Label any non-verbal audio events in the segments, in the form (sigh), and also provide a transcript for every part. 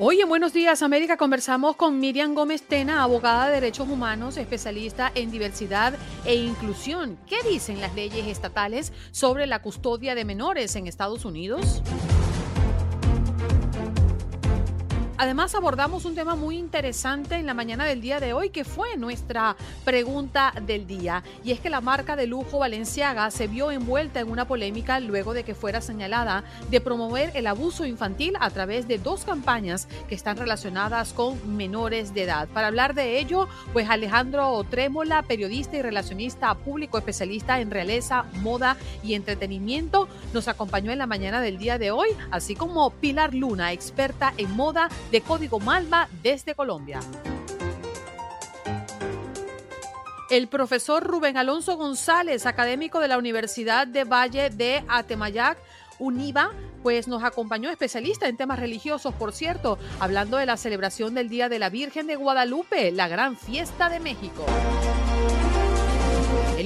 Hoy en Buenos Días América conversamos con Miriam Gómez Tena, abogada de derechos humanos, especialista en diversidad e inclusión. ¿Qué dicen las leyes estatales sobre la custodia de menores en Estados Unidos? Además abordamos un tema muy interesante en la mañana del día de hoy que fue nuestra pregunta del día y es que la marca de lujo Valenciaga se vio envuelta en una polémica luego de que fuera señalada de promover el abuso infantil a través de dos campañas que están relacionadas con menores de edad. Para hablar de ello, pues Alejandro Trémola, periodista y relacionista público especialista en realeza, moda y entretenimiento, nos acompañó en la mañana del día de hoy, así como Pilar Luna, experta en moda de Código Malva desde Colombia. El profesor Rubén Alonso González, académico de la Universidad de Valle de Atemayac, UNIVA, pues nos acompañó especialista en temas religiosos, por cierto, hablando de la celebración del Día de la Virgen de Guadalupe, la gran fiesta de México.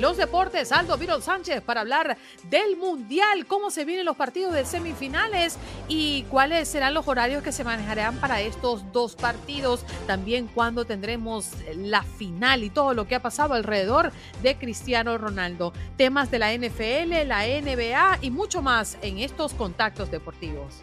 Los deportes, Aldo Viro Sánchez para hablar del Mundial, cómo se vienen los partidos de semifinales y cuáles serán los horarios que se manejarán para estos dos partidos. También cuándo tendremos la final y todo lo que ha pasado alrededor de Cristiano Ronaldo. Temas de la NFL, la NBA y mucho más en estos contactos deportivos.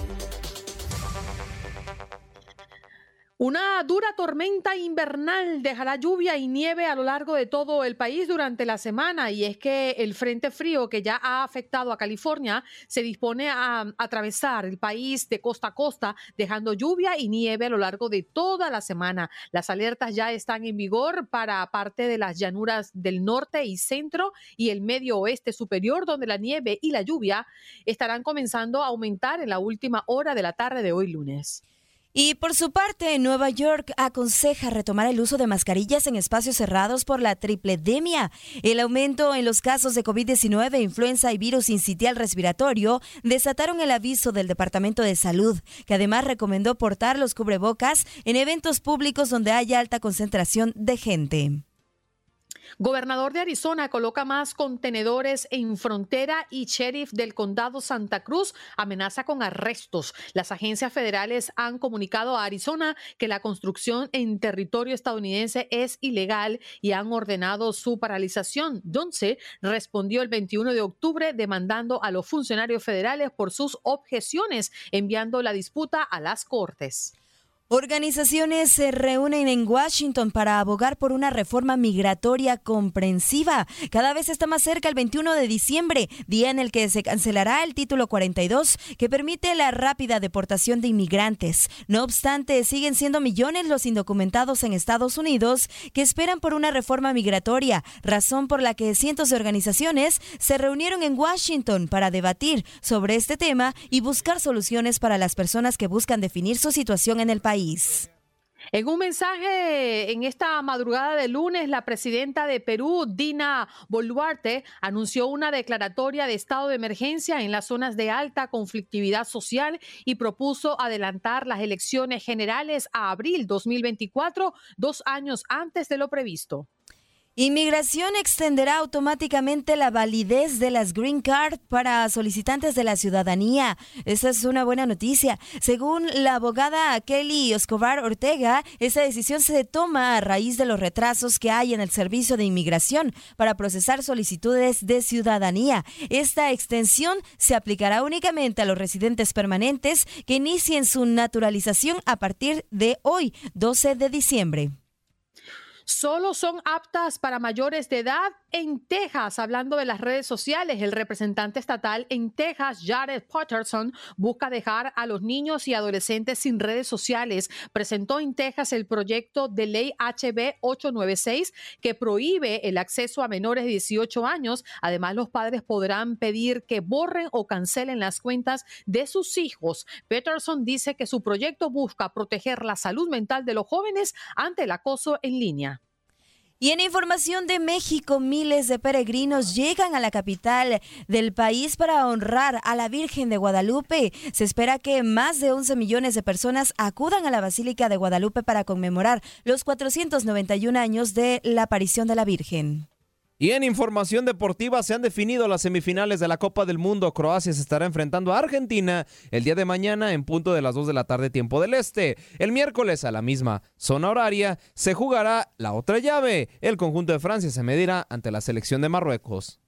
Una dura tormenta invernal dejará lluvia y nieve a lo largo de todo el país durante la semana y es que el frente frío que ya ha afectado a California se dispone a atravesar el país de costa a costa dejando lluvia y nieve a lo largo de toda la semana. Las alertas ya están en vigor para parte de las llanuras del norte y centro y el medio oeste superior donde la nieve y la lluvia estarán comenzando a aumentar en la última hora de la tarde de hoy lunes. Y por su parte, Nueva York aconseja retomar el uso de mascarillas en espacios cerrados por la tripledemia. El aumento en los casos de COVID-19, influenza y virus incitial respiratorio desataron el aviso del Departamento de Salud, que además recomendó portar los cubrebocas en eventos públicos donde haya alta concentración de gente. Gobernador de Arizona coloca más contenedores en frontera y sheriff del condado Santa Cruz amenaza con arrestos. Las agencias federales han comunicado a Arizona que la construcción en territorio estadounidense es ilegal y han ordenado su paralización. Dunce respondió el 21 de octubre demandando a los funcionarios federales por sus objeciones, enviando la disputa a las cortes. Organizaciones se reúnen en Washington para abogar por una reforma migratoria comprensiva. Cada vez está más cerca el 21 de diciembre, día en el que se cancelará el título 42 que permite la rápida deportación de inmigrantes. No obstante, siguen siendo millones los indocumentados en Estados Unidos que esperan por una reforma migratoria, razón por la que cientos de organizaciones se reunieron en Washington para debatir sobre este tema y buscar soluciones para las personas que buscan definir su situación en el país. En un mensaje en esta madrugada de lunes, la presidenta de Perú, Dina Boluarte, anunció una declaratoria de estado de emergencia en las zonas de alta conflictividad social y propuso adelantar las elecciones generales a abril 2024, dos años antes de lo previsto. Inmigración extenderá automáticamente la validez de las Green Card para solicitantes de la ciudadanía. Esta es una buena noticia. Según la abogada Kelly Escobar Ortega, esta decisión se toma a raíz de los retrasos que hay en el servicio de inmigración para procesar solicitudes de ciudadanía. Esta extensión se aplicará únicamente a los residentes permanentes que inicien su naturalización a partir de hoy, 12 de diciembre solo son aptas para mayores de edad en Texas. Hablando de las redes sociales, el representante estatal en Texas, Jared Patterson, busca dejar a los niños y adolescentes sin redes sociales. Presentó en Texas el proyecto de ley HB 896 que prohíbe el acceso a menores de 18 años. Además, los padres podrán pedir que borren o cancelen las cuentas de sus hijos. Patterson dice que su proyecto busca proteger la salud mental de los jóvenes ante el acoso en línea. Y en información de México, miles de peregrinos llegan a la capital del país para honrar a la Virgen de Guadalupe. Se espera que más de 11 millones de personas acudan a la Basílica de Guadalupe para conmemorar los 491 años de la aparición de la Virgen. Y en información deportiva se han definido las semifinales de la Copa del Mundo. Croacia se estará enfrentando a Argentina el día de mañana en punto de las 2 de la tarde tiempo del este. El miércoles a la misma zona horaria se jugará la otra llave. El conjunto de Francia se medirá ante la selección de Marruecos.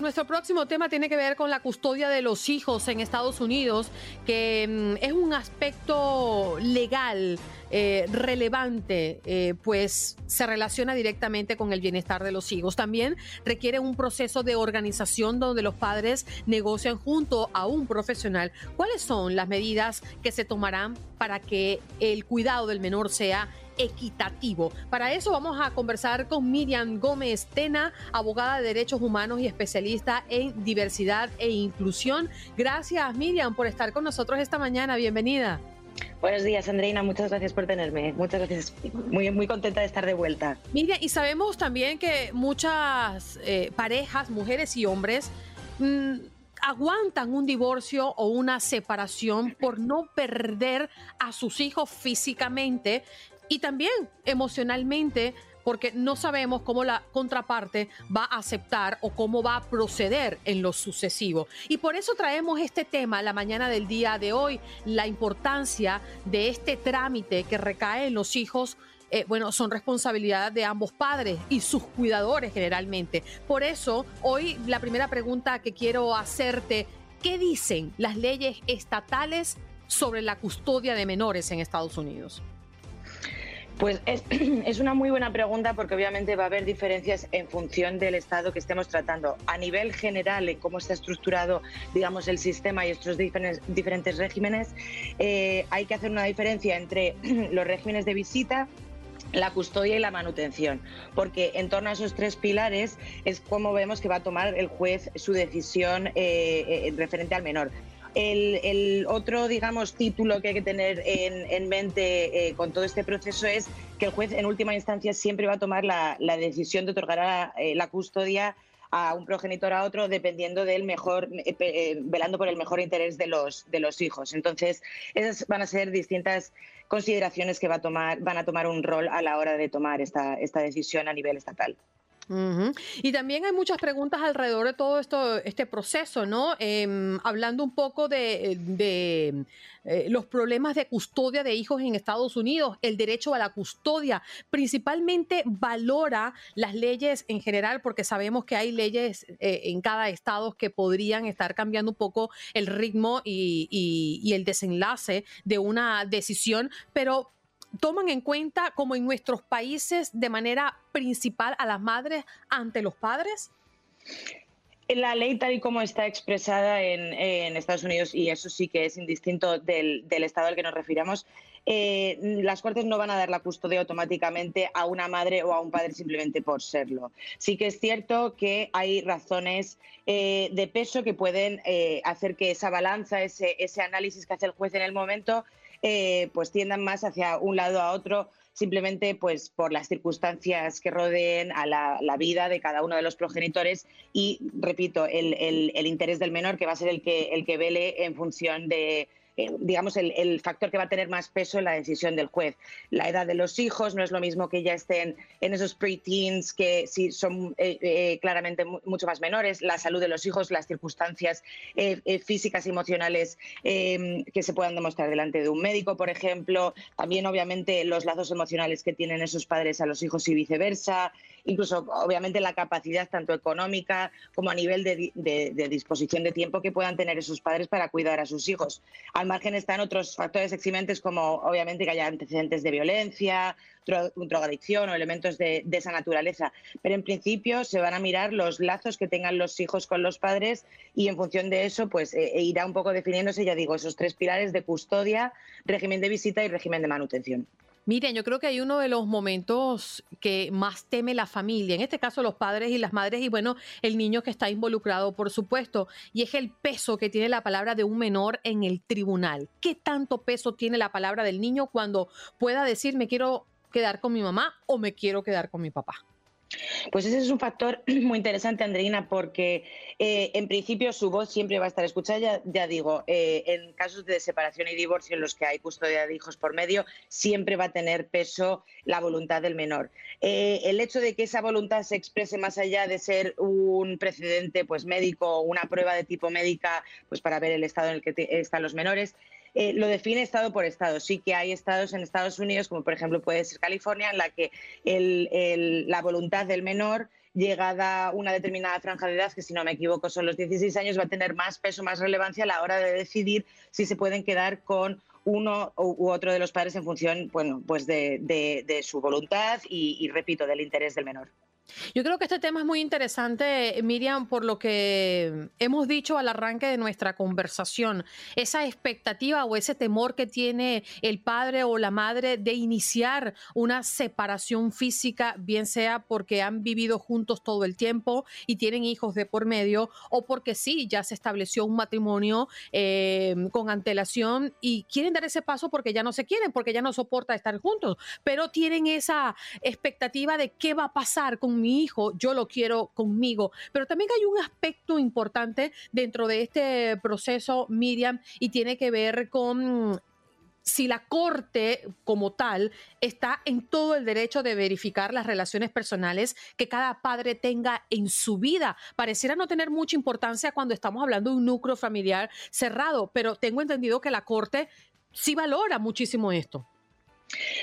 Nuestro próximo tema tiene que ver con la custodia de los hijos en Estados Unidos, que mm, es un aspecto legal eh, relevante, eh, pues se relaciona directamente con el bienestar de los hijos. También requiere un proceso de organización donde los padres negocian junto a un profesional cuáles son las medidas que se tomarán para que el cuidado del menor sea equitativo. Para eso vamos a conversar con Miriam Gómez Tena, abogada de derechos humanos y especialista en diversidad e inclusión. Gracias Miriam por estar con nosotros esta mañana. Bienvenida. Buenos días, Andreina. Muchas gracias por tenerme. Muchas gracias. Muy, muy contenta de estar de vuelta. Miriam, y sabemos también que muchas eh, parejas, mujeres y hombres, mm, aguantan un divorcio o una separación por no perder a sus hijos físicamente y también emocionalmente porque no sabemos cómo la contraparte va a aceptar o cómo va a proceder en lo sucesivo. Y por eso traemos este tema la mañana del día de hoy, la importancia de este trámite que recae en los hijos. Eh, bueno, son responsabilidad de ambos padres y sus cuidadores generalmente. Por eso, hoy la primera pregunta que quiero hacerte, ¿qué dicen las leyes estatales sobre la custodia de menores en Estados Unidos? Pues (clears throat) es, una muy buena pregunta porque obviamente va a haber diferencias en función del estado que estemos tratando. A nivel general, cómo está estructurado, digamos, el sistema y estos diferentes, regímenes, eh, hay que hacer una diferencia entre (clears throat) los regímenes de visita, la custodia y la manutención, porque en torno a esos tres pilares es como vemos que va a tomar el juez su decisión eh, eh, referente al menor. El, otro, digamos, título que hay que tener en, mente eh, con todo este proceso es que el juez, en última instancia, siempre va a tomar la, decisión de otorgar eh, la custodia a un progenitor a otro dependiendo del mejor, eh, velando por el mejor interés de los, de los hijos. Entonces, esas van a ser distintas consideraciones que va a tomar, van a tomar un rol a la hora de tomar esta, esta decisión a nivel estatal. Y también hay muchas preguntas alrededor de todo esto, este proceso, ¿no? Em, hablando un poco de, eh, los problemas de custodia de hijos en Estados Unidos, el derecho a la custodia, principalmente valora las leyes en general, porque sabemos que hay leyes eh, en cada estado que podrían estar cambiando un poco el ritmo y el desenlace de una decisión, pero toman en cuenta, como en nuestros países, de manera principal a las madres ante los padres? La ley tal y como está expresada en, Estados Unidos, y eso sí que es indistinto del, estado al que nos refiramos, eh, las Cortes no van a dar la custodia automáticamente a una madre o a un padre simplemente por serlo. Sí que es cierto que hay razones eh, de peso que pueden eh, hacer que esa balanza, ese, ese análisis que hace el juez en el momento, eh, pues tiendan más hacia un lado a otro simplemente pues por las circunstancias que rodeen a la, vida de cada uno de los progenitores y, repito, el, el, interés del menor que va a ser el que, el que vele en función de, eh, digamos, el, factor que va a tener más peso en la decisión del juez. La edad de los hijos no es lo mismo que ya estén en esos pre-teens, que sí son eh, eh, claramente mucho más menores, la salud de los hijos, las circunstancias físicas y emocionales em, que se puedan demostrar delante de un médico, por ejemplo, también obviamente los lazos emocionales que tienen esos padres a los hijos y viceversa, incluso obviamente la capacidad tanto económica como a nivel de, disposición de tiempo que puedan tener esos padres para cuidar a sus hijos. Al margen están otros factores eximentes como obviamente que haya antecedentes de violencia, drogadicción o elementos de, esa naturaleza. Pero en principio se van a mirar los lazos que tengan los hijos con los padres y en función de eso pues eh, e irá un poco definiéndose, ya digo, esos tres pilares de custodia, régimen de visita y régimen de manutención. Miren, yo creo que hay uno de los momentos que más teme la familia, en este caso los padres y las madres y bueno, el niño que está involucrado, por supuesto, y es el peso que tiene la palabra de un menor en el tribunal. ¿Qué tanto peso tiene la palabra del niño cuando pueda decir me quiero quedar con mi mamá o me quiero quedar con mi papá? Pues ese es un factor (clears throat) muy interesante, Andreina, porque eh, en principio su voz siempre va a estar escuchada. Ya, digo, eh, en casos de separación y divorcio en los que hay custodia de hijos por medio, siempre va a tener peso la voluntad del menor. Eh, el hecho de que esa voluntad se exprese más allá de ser un precedente pues, médico, una prueba de tipo médica, pues para ver el estado en el que están los menores, eh, lo define estado por estado. Sí que hay estados en Estados Unidos, como por ejemplo puede ser California, en la que la voluntad del menor llegada una determinada franja de edad, que si no me equivoco son los 16 años, va a tener más peso, más relevancia a la hora de decidir si se pueden quedar con uno u otro de los padres en función bueno, pues de, su voluntad y, repito, del interés del menor. Yo creo que este tema es muy interesante, Miriam, por lo que hemos dicho al arranque de nuestra conversación. Esa expectativa o ese temor que tiene el padre o la madre de iniciar una separación física, bien sea porque han vivido juntos todo el tiempo y tienen hijos de por medio, o porque sí, ya se estableció un matrimonio eh, con antelación y quieren dar ese paso porque ya no se quieren, porque ya no soporta estar juntos, pero tienen esa expectativa de qué va a pasar con mi hijo, yo lo quiero conmigo. Pero también hay un aspecto importante dentro de este proceso, Miriam, y tiene que ver con si la corte como tal está en todo el derecho de verificar las relaciones personales que cada padre tenga en su vida. Pareciera no tener mucha importancia cuando estamos hablando de un núcleo familiar cerrado, pero tengo entendido que la corte sí valora muchísimo esto.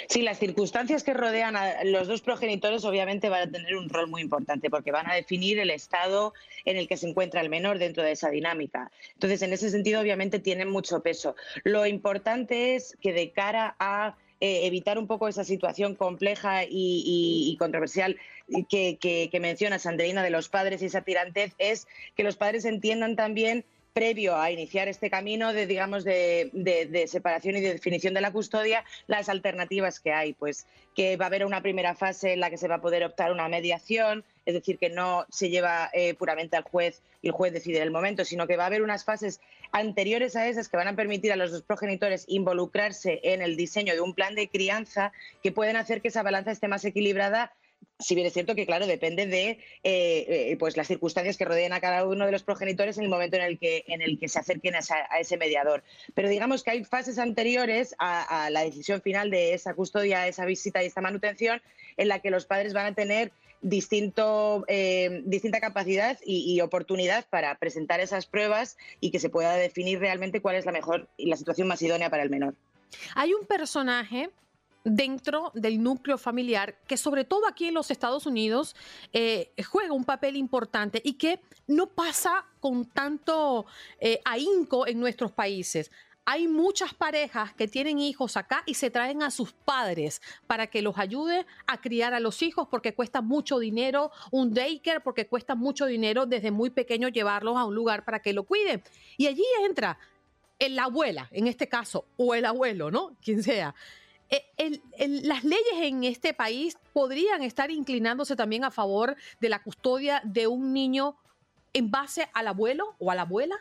Sí, las circunstancias que rodean a los dos progenitores obviamente van a tener un rol muy importante porque van a definir el estado en el que se encuentra el menor dentro de esa dinámica. Entonces, en ese sentido, obviamente tienen mucho peso. Lo importante es que de cara a eh, evitar un poco esa situación compleja y, controversial que, que, menciona Sandrina de los padres y esa tirantez, es que los padres entiendan también previo a iniciar este camino de, digamos, de, separación y de definición de la custodia, las alternativas que hay, pues que va a haber una primera fase en la que se va a poder optar una mediación, es decir, que no se lleva eh, puramente al juez y el juez decide el momento, sino que va a haber unas fases anteriores a esas que van a permitir a los dos progenitores involucrarse en el diseño de un plan de crianza que pueden hacer que esa balanza esté más equilibrada si bien es cierto que, claro, depende de eh, eh, pues las circunstancias que rodean a cada uno de los progenitores en el momento en el que, en el que se acerquen a, ese mediador. Pero digamos que hay fases anteriores a, la decisión final de esa custodia, esa visita y esta manutención, en la que los padres van a tener distinto, eh, distinta capacidad y, y, oportunidad para presentar esas pruebas y que se pueda definir realmente cuál es la mejor y la situación más idónea para el menor. Hay un personaje dentro del núcleo familiar, que sobre todo aquí en los Estados Unidos eh, juega un papel importante y que no pasa con tanto eh, ahínco en nuestros países. Hay muchas parejas que tienen hijos acá y se traen a sus padres para que los ayude a criar a los hijos porque cuesta mucho dinero un daycare, porque cuesta mucho dinero desde muy pequeño llevarlos a un lugar para que lo cuiden. Y allí entra la abuela, en este caso, o el abuelo, ¿no? Quien sea eh, las leyes en este país podrían estar inclinándose también a favor de la custodia de un niño en base al abuelo o a la abuela?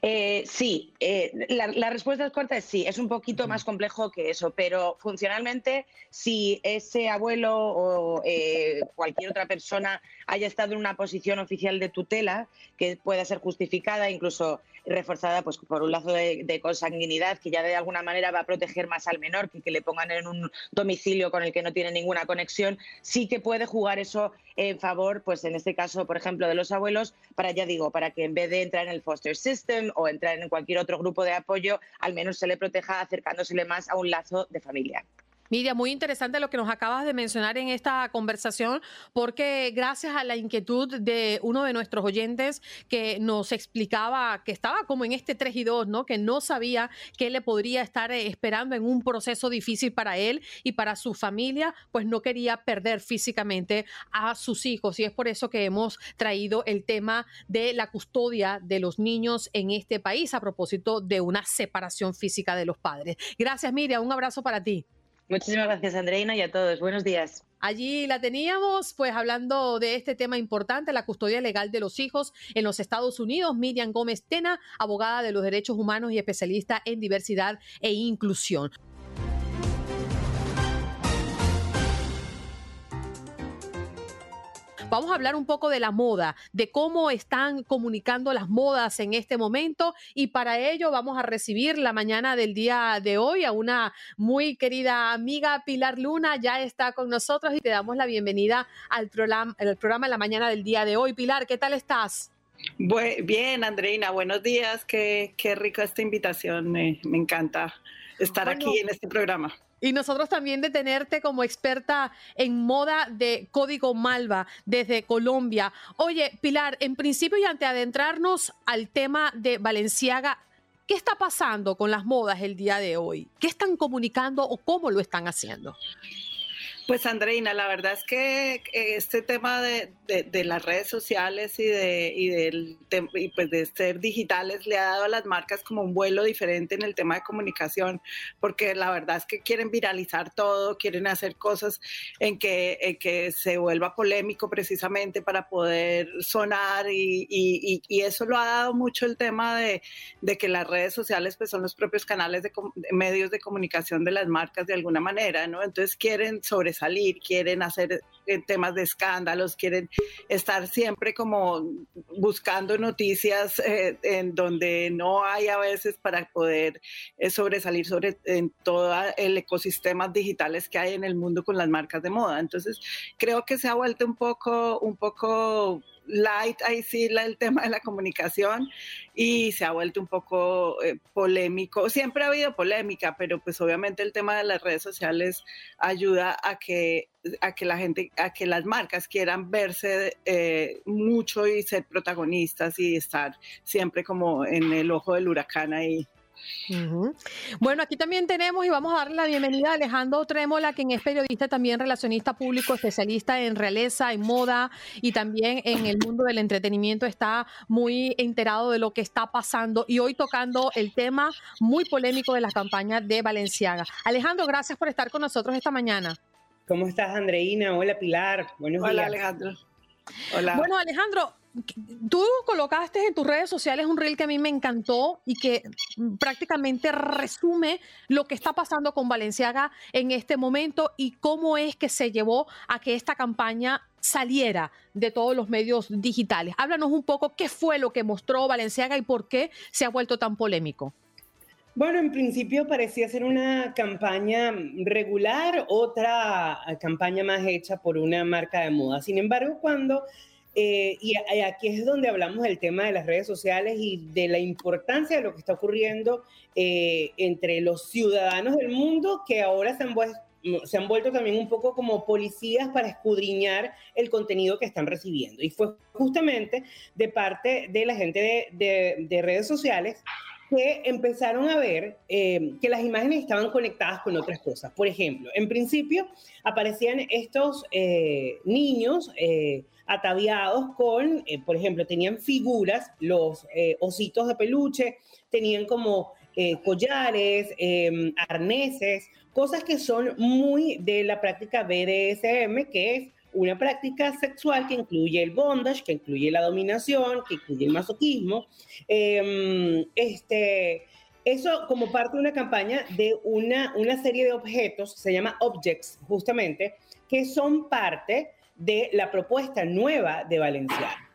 Eh, sí, eh, la, respuesta es corta es sí, es un poquito más complejo que eso, pero funcionalmente si ese abuelo o eh, cualquier otra persona haya estado en una posición oficial de tutela que pueda ser justificada, incluso reforzada pues, por un lazo de, consanguinidad que ya de alguna manera va a proteger más al menor que que le pongan en un domicilio con el que no tiene ninguna conexión, sí que puede jugar eso en favor, pues en este caso, por ejemplo, de los abuelos, para, ya digo, para que en vez de entrar en el foster system o entrar en cualquier otro grupo de apoyo, al menos se le proteja acercándosele más a un lazo de familia. Miriam, muy interesante lo que nos acabas de mencionar en esta conversación, porque gracias a la inquietud de uno de nuestros oyentes que nos explicaba que estaba como en este 3 y 2, ¿no? Que no sabía qué le podría estar eh, esperando en un proceso difícil para él y para su familia, pues no quería perder físicamente a sus hijos. Y es por eso que hemos traído el tema de la custodia de los niños en este país a propósito de una separación física de los padres. Gracias, Miriam. Un abrazo para ti. Muchísimas gracias, Andreina, y a todos. Buenos días. Allí la teníamos, pues hablando de este tema importante, la custodia legal de los hijos en los Estados Unidos. Miriam Gómez Tena, abogada de los derechos humanos y especialista en diversidad e inclusión. Vamos a hablar un poco de la moda, de cómo están comunicando las modas en este momento y para ello vamos a recibir la mañana del día de hoy a una muy querida amiga, Pilar Luna, ya está con nosotros y te damos la bienvenida al programa, el programa de la mañana del día de hoy. Pilar, ¿qué tal estás? Bien, Andreina, buenos días. Qué, qué rica esta invitación. Me, encanta estar aquí en este programa. Y nosotros también de tenerte como experta en moda de Código Malva desde Colombia. Oye, Pilar, en principio y ante adentrarnos al tema de Valenciaga, ¿qué está pasando con las modas el día de hoy? ¿Qué están comunicando o cómo lo están haciendo? Pues Andreina, la verdad es que este tema de, las redes sociales y de, y, del, y pues de ser digitales le ha dado a las marcas como un vuelo diferente en el tema de comunicación, porque la verdad es que quieren viralizar todo, quieren hacer cosas en que, que se vuelva polémico precisamente para poder sonar y, y, eso lo ha dado mucho el tema de, que las redes sociales pues son los propios canales de, medios de comunicación de las marcas de alguna manera, ¿no? Entonces quieren sobre quieren hacer eh, temas de escándalos, quieren estar siempre como buscando noticias eh, en donde no hay a veces para poder eh, sobresalir sobre en todo el ecosistema digitales que hay en el mundo con las marcas de moda. Entonces, creo que se ha vuelto un poco, un poco light ahí sí el tema de la comunicación y se ha vuelto un poco eh, polémico. Siempre ha habido polémica, pero pues obviamente el tema de las redes sociales ayuda a que a que la gente, a que las marcas quieran verse eh, mucho y ser protagonistas y estar siempre como en el ojo del huracán ahí. Bueno, aquí también tenemos y vamos a darle la bienvenida a Alejandro Trémola, quien es periodista también relacionista público, especialista en realeza, en moda y también en el mundo del entretenimiento. Está muy enterado de lo que está pasando y hoy tocando el tema muy polémico de las campañas de Valenciaga. Alejandro, gracias por estar con nosotros esta mañana. ¿Cómo estás, Andreina? Hola, Pilar. Buenos Hola, Alejandro. Hola. Bueno, Alejandro, Tú colocaste en tus redes sociales un reel que a mí me encantó y que prácticamente resume lo que está pasando con Valenciaga en este momento y cómo es que se llevó a que esta campaña saliera de todos los medios digitales. Háblanos un poco qué fue lo que mostró Valenciaga y por qué se ha vuelto tan polémico. Bueno, en principio parecía ser una campaña regular, otra campaña más hecha por una marca de moda. Sin embargo, cuando eh, y aquí es donde hablamos del tema de las redes sociales y de la importancia de lo que está ocurriendo eh, entre los ciudadanos del mundo que ahora se han, se han vuelto también un poco como policías para escudriñar el contenido que están recibiendo. Y fue justamente de parte de la gente de, redes sociales que empezaron a ver eh, que las imágenes estaban conectadas con otras cosas. Por ejemplo, en principio aparecían estos niños ataviados con, eh, por ejemplo, tenían figuras, los eh, ositos de peluche, tenían como eh, collares, em, arneses, cosas que son muy de la práctica BDSM, que es una práctica sexual que incluye el bondage, que incluye la dominación, que incluye el masoquismo. Em, este, eso como parte de una campaña de una, una serie de objetos, se llama Objects, justamente, que son parte de la propuesta nueva de Valenciano.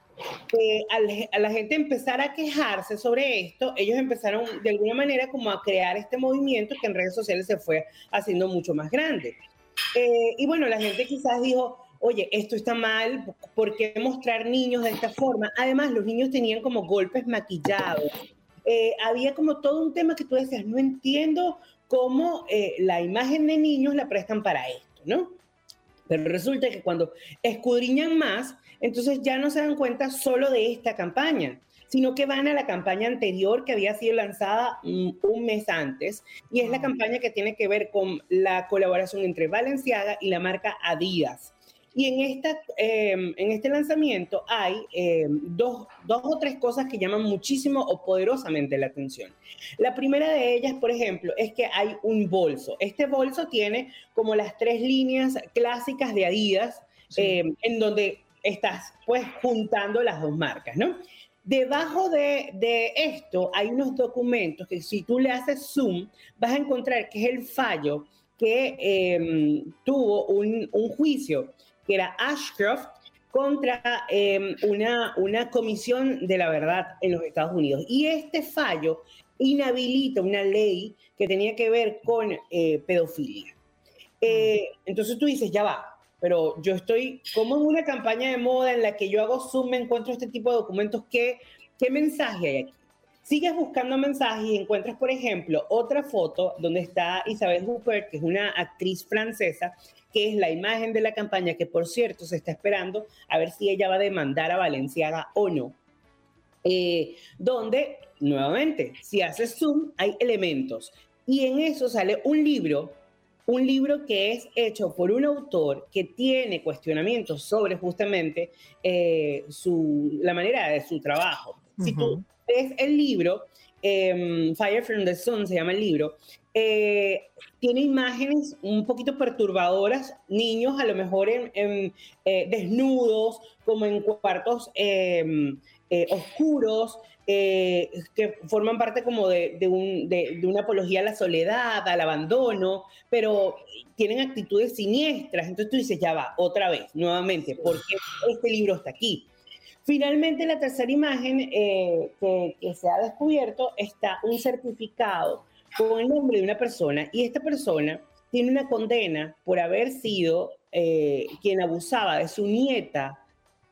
Eh, al, a la gente empezar a quejarse sobre esto, ellos empezaron de alguna manera como a crear este movimiento que en redes sociales se fue haciendo mucho más grande. Eh, y bueno, la gente quizás dijo, oye, esto está mal, ¿por qué mostrar niños de esta forma? Además, los niños tenían como golpes maquillados. Eh, había como todo un tema que tú decías, no entiendo cómo eh, la imagen de niños la prestan para esto, ¿no? Pero resulta que cuando escudriñan más, entonces ya no se dan cuenta solo de esta campaña, sino que van a la campaña anterior que había sido lanzada un mes antes, y es la campaña que tiene que ver con la colaboración entre Valenciaga y la marca Adidas. Y en, esta, em, en este lanzamiento hay em, dos, dos, o tres cosas que llaman muchísimo o poderosamente la atención. La primera de ellas, por ejemplo, es que hay un bolso. Este bolso tiene como las tres líneas clásicas de Adidas, em, en donde estás pues juntando las dos marcas, ¿no? Debajo de, de, esto hay unos documentos que si tú le haces zoom, vas a encontrar que es el fallo que tuvo un, un juicio que era Ashcroft contra em, una, una comisión de la verdad en los Estados Unidos. Y este fallo inhabilita una ley que tenía que ver con eh, pedofilia. Eh, entonces tú dices, ya va, pero yo estoy como en una campaña de moda en la que yo hago zoom, me encuentro este tipo de documentos, ¿qué, qué mensaje hay aquí? Sigues buscando mensajes y encuentras, por ejemplo, otra foto donde está Isabel Huppert, que es una actriz francesa, que es la imagen de la campaña, que por cierto se está esperando a ver si ella va a demandar a Valenciaga o no. Eh, donde, nuevamente, si haces zoom, hay elementos. Y en eso sale un libro, un libro que es hecho por un autor que tiene cuestionamientos sobre justamente eh, su, la manera de su trabajo. Si tú ves el libro, em, Fire from the Sun se llama el libro, eh, tiene imágenes un poquito perturbadoras, niños a lo mejor en, eh, desnudos, como en cuartos em, eh, oscuros, que forman parte como de, una apología a la soledad, al abandono, pero tienen actitudes siniestras. Entonces tú dices, ya va, otra vez, nuevamente, ¿por qué este libro está aquí? Finalmente, la tercera imagen que se ha descubierto está un certificado con el nombre de una persona y esta persona tiene una condena por haber sido eh, quien abusaba de su nieta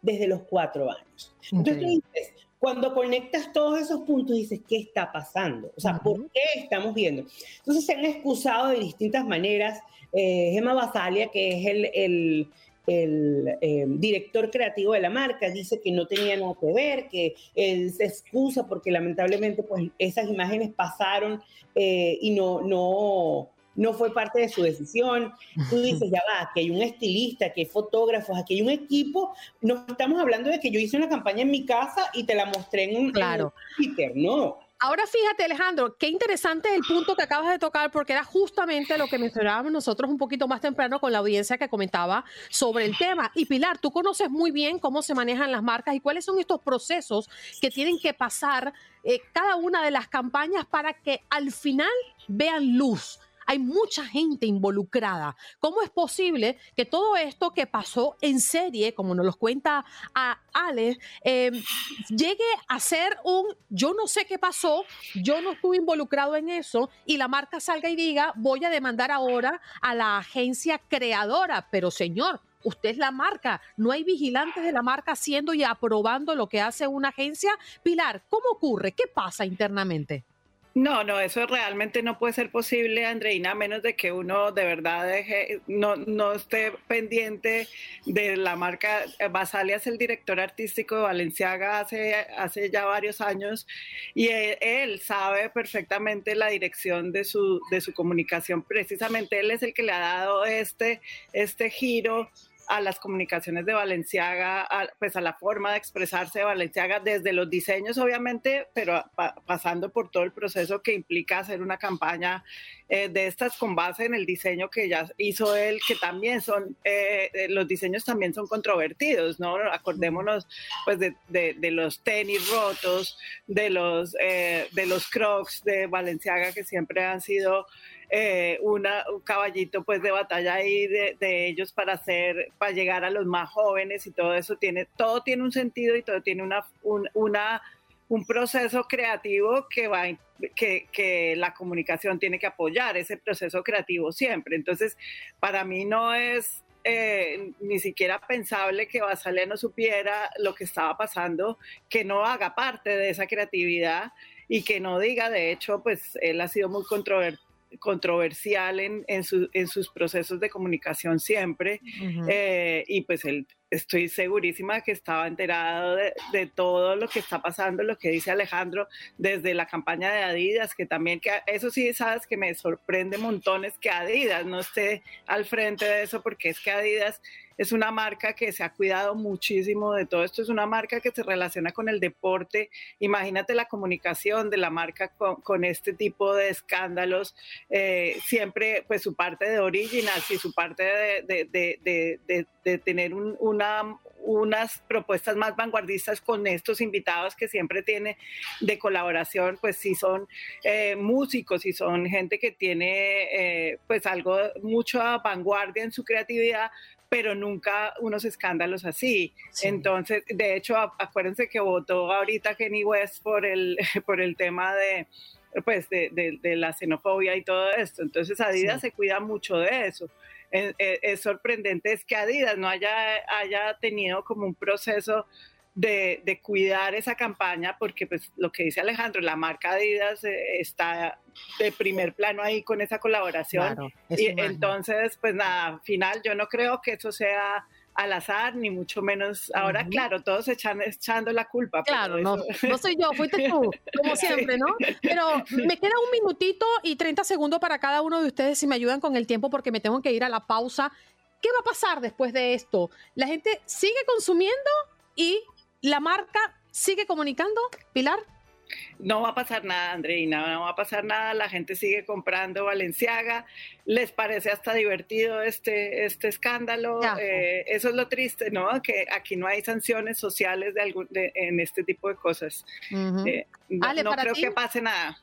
desde los cuatro años. Entonces tú dices, cuando conectas todos esos puntos, dices, ¿qué está pasando? O sea, ¿por qué estamos viendo? Entonces se han excusado de distintas maneras. Eh, Gemma Basalia, que es el, el el eh, director creativo de la marca dice que no tenía nada que ver, que él se excusa porque lamentablemente pues esas imágenes pasaron eh, y no, no, no fue parte de su decisión. Tú dices, ya va, que hay un estilista, que hay fotógrafos, aquí hay un equipo. No estamos hablando de que yo hice una campaña en mi casa y te la mostré en un, claro. Twitter, no. Ahora fíjate, Alejandro, qué interesante el punto que acabas de tocar, porque era justamente lo que mencionábamos nosotros un poquito más temprano con la audiencia que comentaba sobre el tema. Y Pilar, tú conoces muy bien cómo se manejan las marcas y cuáles son estos procesos que tienen que pasar eh, cada una de las campañas para que al final vean luz hay mucha gente involucrada. ¿Cómo es posible que todo esto que pasó en serie, como nos lo cuenta a Ale, em, llegue a ser un yo no sé qué pasó, yo no estuve involucrado en eso y la marca salga y diga voy a demandar ahora a la agencia creadora? Pero señor, usted es la marca, no hay vigilantes de la marca haciendo y aprobando lo que hace una agencia. Pilar, ¿cómo ocurre? ¿Qué pasa internamente? No, no, eso realmente no puede ser posible, Andreina, a menos de que uno de verdad deje, no, no esté pendiente de la marca. Basalia es el director artístico de Valenciaga hace, hace ya varios años y él, él, sabe perfectamente la dirección de su, de su comunicación. Precisamente él es el que le ha dado este, este giro a las comunicaciones de Valenciaga, pues a la forma de expresarse de Valenciaga desde los diseños, obviamente, pero pasando por todo el proceso que implica hacer una campaña eh, de estas con base en el diseño que ya hizo él, que también son, eh, eh, los diseños también son controvertidos, ¿no? Acordémonos pues de, de, los tenis rotos, de los, de los crocs de Valenciaga que siempre han sido una, un caballito pues de batalla ahí de, ellos para hacer, para llegar a los más jóvenes y todo eso tiene, todo tiene un sentido y todo tiene una, una un proceso creativo que va que, que, la comunicación tiene que apoyar ese proceso creativo siempre. Entonces, para mí no es eh, ni siquiera pensable que Basaleno supiera lo que estaba pasando, que no haga parte de esa creatividad y que no diga, de hecho, pues él ha sido muy controversial en, en, en, sus procesos de comunicación siempre eh, y pues él estoy segurísima que estaba enterado de, todo lo que está pasando, lo que dice Alejandro, desde la campaña de Adidas, que también, que eso sí, sabes que me sorprende montones que Adidas no esté al frente de eso, porque es que Adidas es una marca que se ha cuidado muchísimo de todo esto, es una marca que se relaciona con el deporte. Imagínate la comunicación de la marca con, este tipo de escándalos, eh, siempre pues su parte de originals y su parte de, tener una, unas propuestas más vanguardistas con estos invitados que siempre tiene de colaboración, pues sí son eh, músicos y son gente que tiene eh, pues algo, mucha vanguardia en su creatividad, pero nunca unos escándalos así. Entonces, de hecho, acuérdense que votó ahorita Kenny West por el, (laughs) por el tema de pues de, la xenofobia y todo esto. Entonces Adidas se cuida mucho de eso. Es, es, sorprendente es que Adidas no haya, haya tenido como un proceso de, cuidar esa campaña, porque pues lo que dice Alejandro, la marca Adidas eh, está de primer plano ahí con esa colaboración. y entonces, pues nada, final, yo no creo que eso sea al azar, ni mucho menos. Ahora, claro, todos echan, echando la culpa. Claro, no, no soy yo, fuiste tú, (laughs) como siempre, ¿no? Pero me queda un minutito y 30 segundos para cada uno de ustedes si me ayudan con el tiempo porque me tengo que ir a la pausa. ¿Qué va a pasar después de esto? ¿La gente sigue consumiendo y la marca sigue comunicando, Pilar. No va a pasar nada, Andreina, no va a pasar nada, la gente sigue comprando Valenciaga, les parece hasta divertido este, este escándalo, eh, eso es lo triste, ¿no? Que aquí no hay sanciones sociales de algún, en este tipo de cosas. Eh, no, creo que pase nada.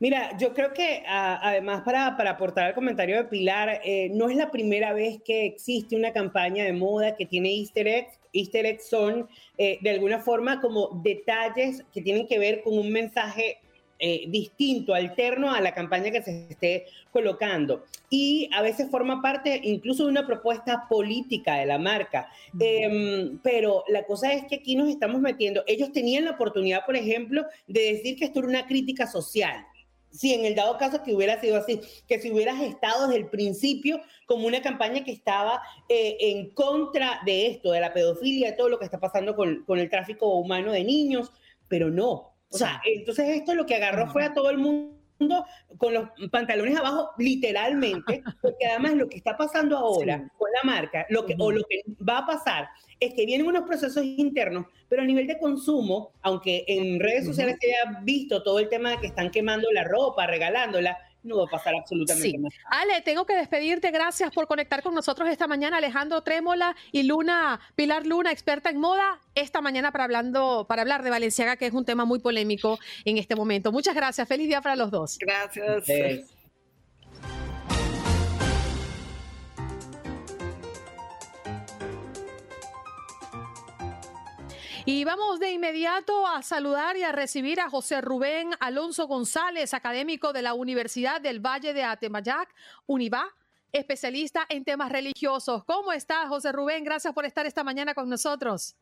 Mira, yo creo que además para, para, aportar al comentario de Pilar, eh, no es la primera vez que existe una campaña de moda que tiene easter eggs easter eggs son eh, de alguna forma como detalles que tienen que ver con un mensaje eh, distinto, alterno a la campaña que se esté colocando. Y a veces forma parte incluso de una propuesta política de la marca. Em, pero la cosa es que aquí nos estamos metiendo. Ellos tenían la oportunidad, por ejemplo, de decir que esto era una crítica social si en el dado caso que hubiera sido así, que si hubieras estado desde el principio como una campaña que estaba eh, en contra de esto, de la pedofilia, de todo lo que está pasando con, con, el tráfico humano de niños, pero no. O sea, entonces esto lo que agarró fue a todo el mundo con los pantalones abajo, literalmente, porque además lo que está pasando ahora con la marca, lo que, o lo que va a pasar, es que vienen unos procesos internos, pero a nivel de consumo, aunque en redes sociales se haya visto todo el tema de que están quemando la ropa, regalándola, no va a pasar absolutamente nada. Ale, tengo que despedirte. Gracias por conectar con nosotros esta mañana. Alejandro Trémola y Luna, Pilar Luna, experta en moda, esta mañana para, hablando, para hablar de Valenciaga, que es un tema muy polémico en este momento. Muchas gracias. Feliz día para los dos. Gracias. Y vamos de inmediato a saludar y a recibir a José Rubén Alonso González, académico de la Universidad del Valle de Atemayac, UNIVA, especialista en temas religiosos. ¿Cómo está, José Rubén? Gracias por estar esta mañana con nosotros.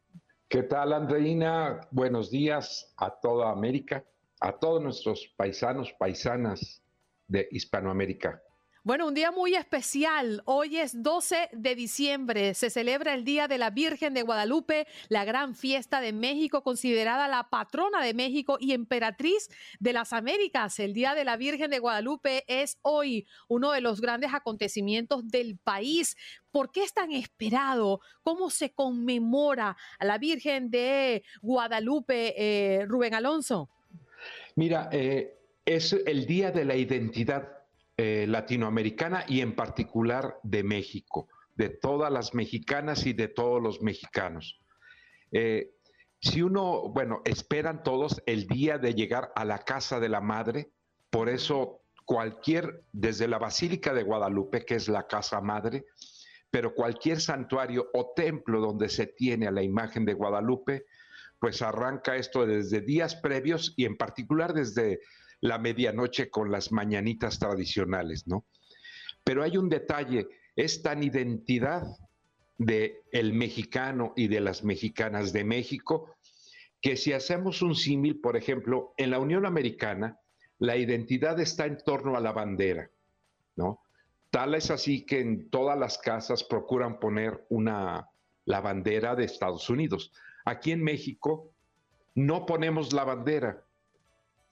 ¿Qué tal, Andreina? Buenos días a toda América, a todos nuestros paisanos, paisanas de Hispanoamérica. Bueno, un día muy especial. Hoy es 12 de diciembre. Se celebra el Día de la Virgen de Guadalupe, la gran fiesta de México, considerada la patrona de México y emperatriz de las Américas. El Día de la Virgen de Guadalupe es hoy uno de los grandes acontecimientos del país. ¿Por qué es tan esperado? ¿Cómo se conmemora a la Virgen de Guadalupe, eh, Rubén Alonso? Mira, eh, es el Día de la Identidad eh, latinoamericana y en particular de México, de todas las mexicanas y de todos los mexicanos. Eh, si uno, bueno, esperan todos el día de llegar a la casa de la madre, por eso cualquier, desde la Basílica de Guadalupe, que es la casa madre, pero cualquier santuario o templo donde se tiene a la imagen de Guadalupe, pues arranca esto desde días previos y en particular desde la medianoche con las mañanitas tradicionales, ¿no? Pero hay un detalle, es tan identidad de el mexicano y de las mexicanas de México que si hacemos un símil, por ejemplo, en la Unión Americana, la identidad está en torno a la bandera, ¿no? Tal es así que en todas las casas procuran poner una la bandera de Estados Unidos. Aquí en México no ponemos la bandera,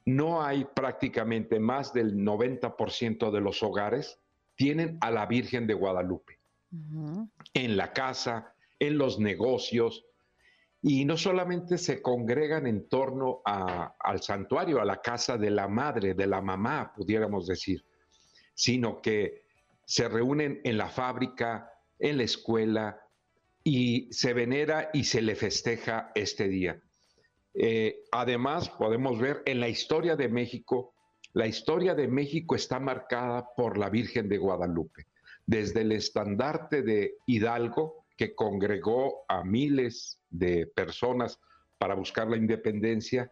no hay prácticamente más del 90% de los hogares tienen a la Virgen de Guadalupe. En la casa, en los negocios, y no solamente se congregan en torno al santuario, a la casa de la madre, de la mamá, pudiéramos decir, sino que se reúnen en la fábrica, en la escuela, y se venera y se le festeja este día. Eh, además, podemos ver en la historia de México, la historia de México está marcada por la Virgen de Guadalupe. Desde el estandarte de Hidalgo, que congregó a miles de personas para buscar la independencia,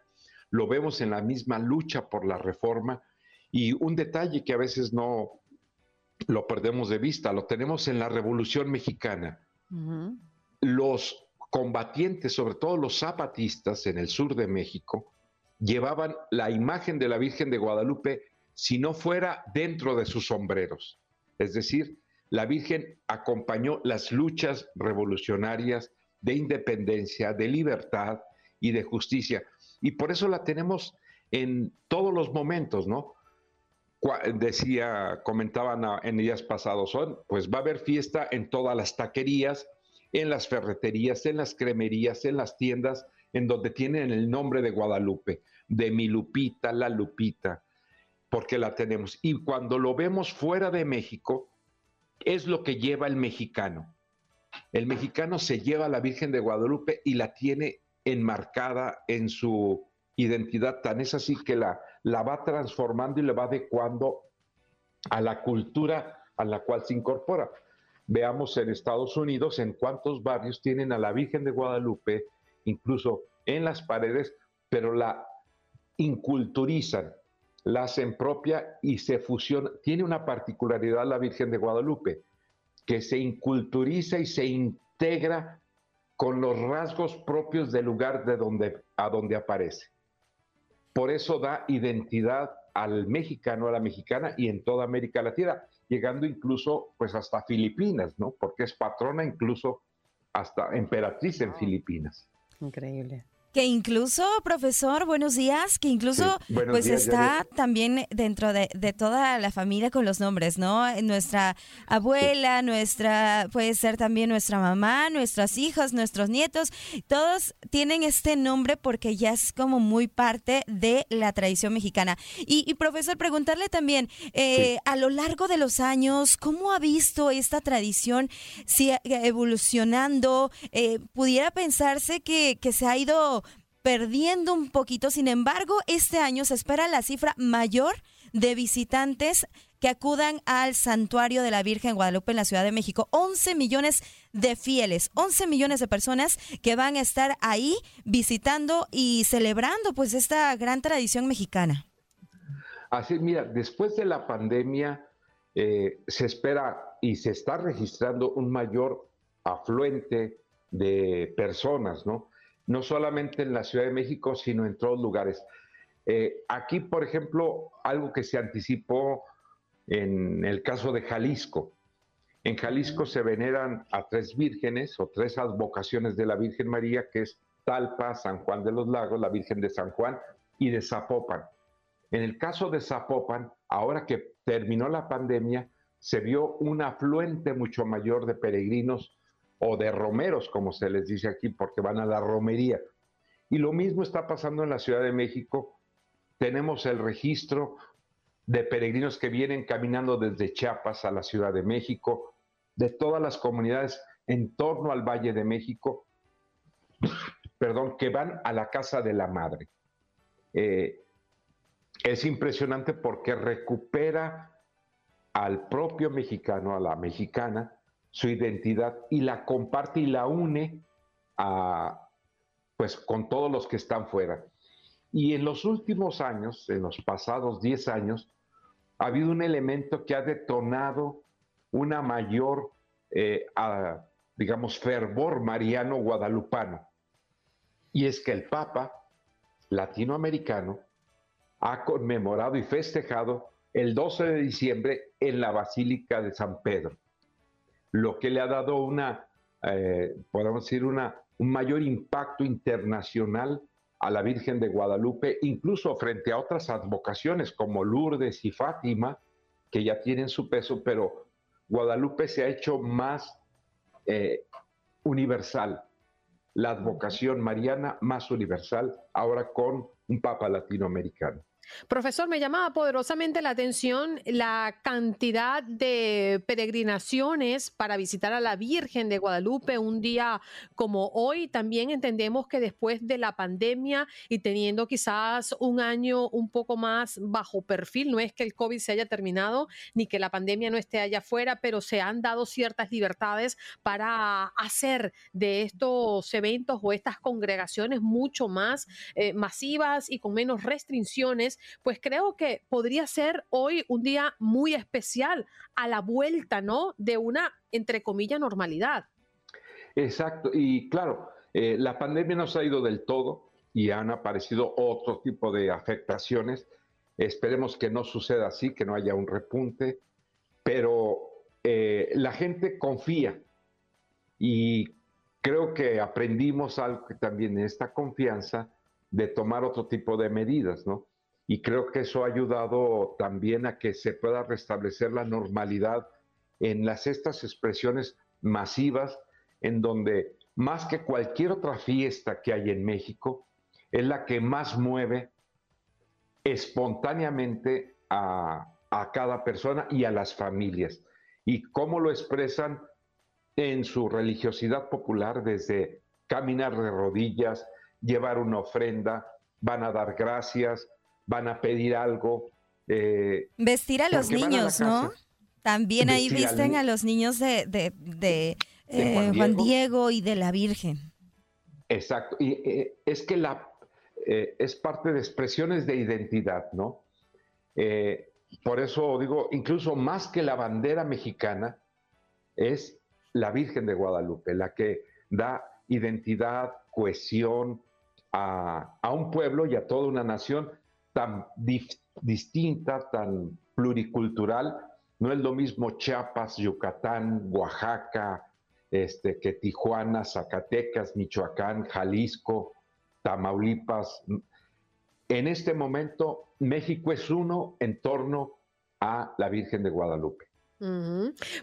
lo vemos en la misma lucha por la reforma y un detalle que a veces no lo perdemos de vista, lo tenemos en la Revolución Mexicana. Los combatientes, sobre todo los zapatistas en el sur de México, llevaban la imagen de la Virgen de Guadalupe si no fuera dentro de sus sombreros. Es decir, la Virgen acompañó las luchas revolucionarias de independencia, de libertad y de justicia. Y por eso la tenemos en todos los momentos, ¿no? Decía, comentaban en días pasados, pues va a haber fiesta en todas las taquerías, en las ferreterías, en las cremerías, en las tiendas, en donde tienen el nombre de Guadalupe, de mi Lupita, la Lupita, porque la tenemos. Y cuando lo vemos fuera de México, es lo que lleva el mexicano. El mexicano se lleva a la Virgen de Guadalupe y la tiene enmarcada en su identidad, tan es así que la, la va transformando y le va adecuando a la cultura a la cual se incorpora. Veamos en Estados Unidos en cuántos barrios tienen a la Virgen de Guadalupe, incluso en las paredes, pero la inculturizan, la hacen propia y se fusiona. Tiene una particularidad la Virgen de Guadalupe, que se inculturiza y se integra con los rasgos propios del lugar de donde, a donde aparece. Por eso da identidad al mexicano, a la mexicana y en toda América Latina llegando incluso pues hasta Filipinas, ¿no? Porque es patrona incluso hasta emperatriz en Filipinas. Increíble que incluso, profesor, buenos días, que incluso pues está también dentro de, toda la familia con los nombres, ¿no? Nuestra abuela, nuestra, puede ser también nuestra mamá, nuestros hijos, nuestros nietos, todos tienen este nombre porque ya es como muy parte de la tradición mexicana. Y, profesor, preguntarle también, eh, a lo largo de los años, ¿cómo ha visto esta tradición si evolucionando? Eh, pudiera pensarse que, que se ha ido perdiendo un poquito. Sin embargo, este año se espera la cifra mayor de visitantes que acudan al santuario de la Virgen Guadalupe en la Ciudad de México. 11 millones de fieles, 11 millones de personas que van a estar ahí visitando y celebrando pues esta gran tradición mexicana. Así, mira, después de la pandemia eh, se espera y se está registrando un mayor afluente de personas, ¿no? No solamente en la Ciudad de México, sino en todos lugares. Eh, aquí, por ejemplo, algo que se anticipó en el caso de Jalisco. En Jalisco se veneran a tres vírgenes o tres advocaciones de la Virgen María, que es Talpa, San Juan de los Lagos, la Virgen de San Juan y de Zapopan. En el caso de Zapopan, ahora que terminó la pandemia, se vio un afluente mucho mayor de peregrinos o de romeros, como se les dice aquí, porque van a la romería. Y lo mismo está pasando en la Ciudad de México. Tenemos el registro de peregrinos que vienen caminando desde Chiapas a la Ciudad de México, de todas las comunidades en torno al Valle de México, (coughs) perdón, que van a la casa de la madre. Eh, es impresionante porque recupera al propio mexicano, a la mexicana, su identidad y la comparte y la une a, pues, con todos los que están fuera. Y en los últimos años, en los pasados 10 años, ha habido un elemento que ha detonado una mayor, eh, digamos, fervor mariano guadalupano. Y es que el Papa latinoamericano ha conmemorado y festejado el 12 de diciembre en la Basílica de San Pedro, lo que le ha dado una, eh, podemos decir, una, un mayor impacto internacional a la Virgen de Guadalupe, incluso frente a otras advocaciones como Lourdes y Fátima, que ya tienen su peso, pero Guadalupe se ha hecho más eh, universal, la advocación mariana más universal, ahora con un Papa latinoamericano. Profesor, me llama poderosamente la atención la cantidad de peregrinaciones para visitar a la Virgen de Guadalupe un día como hoy. También entendemos que después de la pandemia y teniendo quizás un año un poco más bajo perfil, no es que el COVID se haya terminado ni que la pandemia no esté allá afuera, pero se han dado ciertas libertades para hacer de estos eventos o estas congregaciones mucho más eh, masivas y con menos restricciones pues creo que podría ser hoy un día muy especial a la vuelta, ¿no? De una, entre comillas, normalidad. Exacto, y claro, eh, la pandemia no se ha ido del todo y han aparecido otro tipo de afectaciones. Esperemos que no suceda así, que no haya un repunte, pero eh, la gente confía y creo que aprendimos algo también en esta confianza de tomar otro tipo de medidas, ¿no? Y creo que eso ha ayudado también a que se pueda restablecer la normalidad en las estas expresiones masivas en donde más que cualquier otra fiesta que hay en México es la que más mueve espontáneamente a, a cada persona y a las familias. Y cómo lo expresan en su religiosidad popular desde caminar de rodillas, llevar una ofrenda, van a dar gracias, van a pedir algo. Eh, Vestir a los niños, ¿no? También ahí visten a los niños de, de, eh, Juan, Diego. y de la Virgen. Exacto. Y eh, es que la, es parte de expresiones de identidad, ¿no? por eso digo, incluso más que la bandera mexicana, es la Virgen de Guadalupe, la que da identidad, cohesión a, a un pueblo y a toda una nación tan distinta, tan pluricultural. No es lo mismo Chiapas, Yucatán, Oaxaca, este, que Tijuana, Zacatecas, Michoacán, Jalisco, Tamaulipas. En este momento, México es uno en torno a la Virgen de Guadalupe.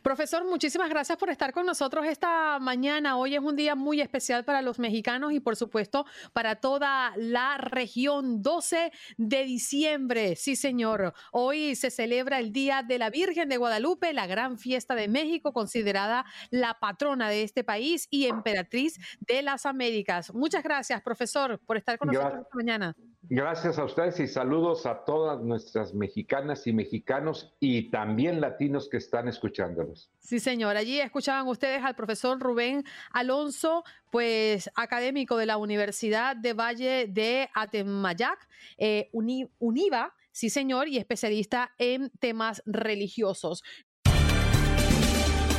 Profesor, muchísimas gracias por estar con nosotros esta mañana. Hoy es un día muy especial para los mexicanos y por supuesto para toda la región. 12 de diciembre, sí señor. Hoy se celebra el Día de la Virgen de Guadalupe, la gran fiesta de México, considerada la patrona de este país y emperatriz de las Américas. Muchas gracias, profesor, por estar con nosotros esta mañana. Gracias a ustedes y saludos a todas nuestras mexicanas y mexicanos y también latinos que están escuchándolos. Sí, señor. Allí escuchaban ustedes al profesor Rubén Alonso, pues académico de la Universidad de Valle de Atemayac, eh, UNIVA, sí, señor, y especialista en temas religiosos.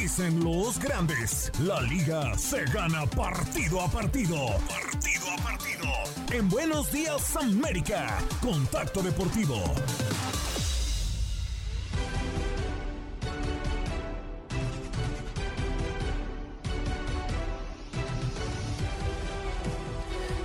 Dicen los grandes, la liga se gana partido a partido. Partido a partido. En Buenos Días América, Contacto Deportivo.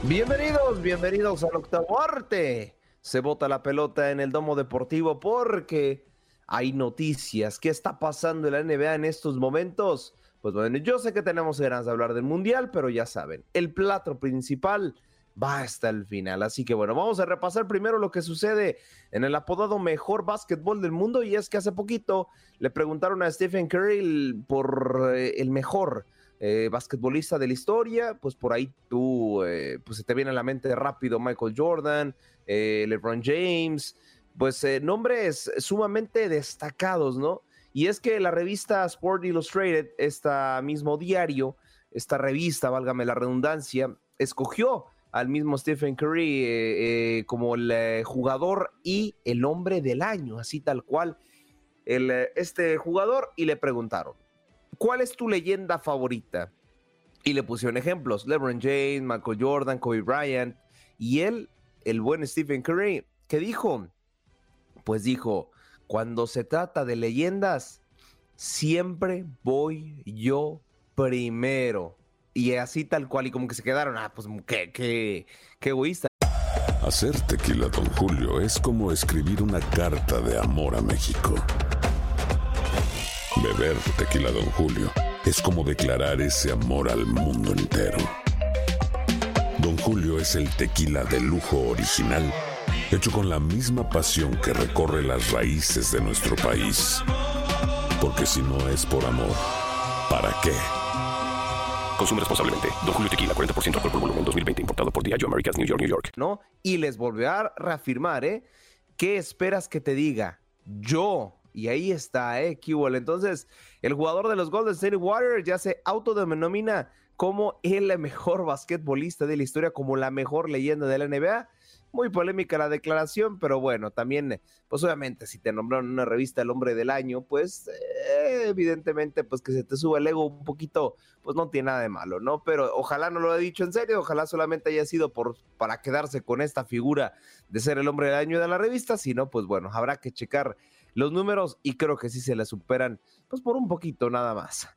Bienvenidos, bienvenidos al octavo arte. Se bota la pelota en el domo deportivo porque hay noticias. ¿Qué está pasando en la NBA en estos momentos? Pues bueno, yo sé que tenemos ganas de hablar del Mundial, pero ya saben, el plato principal va hasta el final. Así que bueno, vamos a repasar primero lo que sucede en el apodado mejor básquetbol del mundo. Y es que hace poquito le preguntaron a Stephen Curry por eh, el mejor eh, basquetbolista de la historia. Pues por ahí tú, eh, pues se te viene a la mente rápido Michael Jordan, LeBron James pues eh, nombres sumamente destacados, ¿no? Y es que la revista Sport Illustrated, este mismo diario, esta revista, válgame la redundancia, escogió al mismo Stephen Curry eh, eh, como el jugador y el hombre del año, así tal cual, el, este jugador, y le preguntaron, ¿cuál es tu leyenda favorita? Y le pusieron ejemplos, LeBron James, Michael Jordan, Kobe Bryant, y él, el buen Stephen Curry, que dijo, pues dijo, cuando se trata de leyendas, siempre voy yo primero. Y así tal cual, y como que se quedaron, ah, pues qué, qué, qué egoísta. Hacer tequila, don Julio, es como escribir una carta de amor a México. Beber tequila, don Julio, es como declarar ese amor al mundo entero. Don Julio es el tequila de lujo original hecho con la misma pasión que recorre las raíces de nuestro país. Porque si no es por amor, ¿para qué? Consume responsablemente. Don Julio Tequila, 40% alcohol por volumen, 2020. Importado por Diageo Americas, New York, New York. ¿No? Y les volvió a reafirmar, ¿eh? ¿Qué esperas que te diga? Yo. Y ahí está, ¿eh? Entonces, el jugador de los Golden State Warriors ya se autodenomina como el mejor basquetbolista de la historia, como la mejor leyenda de la NBA. Muy polémica la declaración, pero bueno, también, pues obviamente, si te nombraron una revista el hombre del año, pues eh, evidentemente, pues que se te suba el ego un poquito, pues no tiene nada de malo, ¿no? Pero ojalá no lo haya dicho en serio, ojalá solamente haya sido por, para quedarse con esta figura de ser el hombre del año de la revista, si no, pues bueno, habrá que checar los números y creo que sí se le superan, pues por un poquito nada más.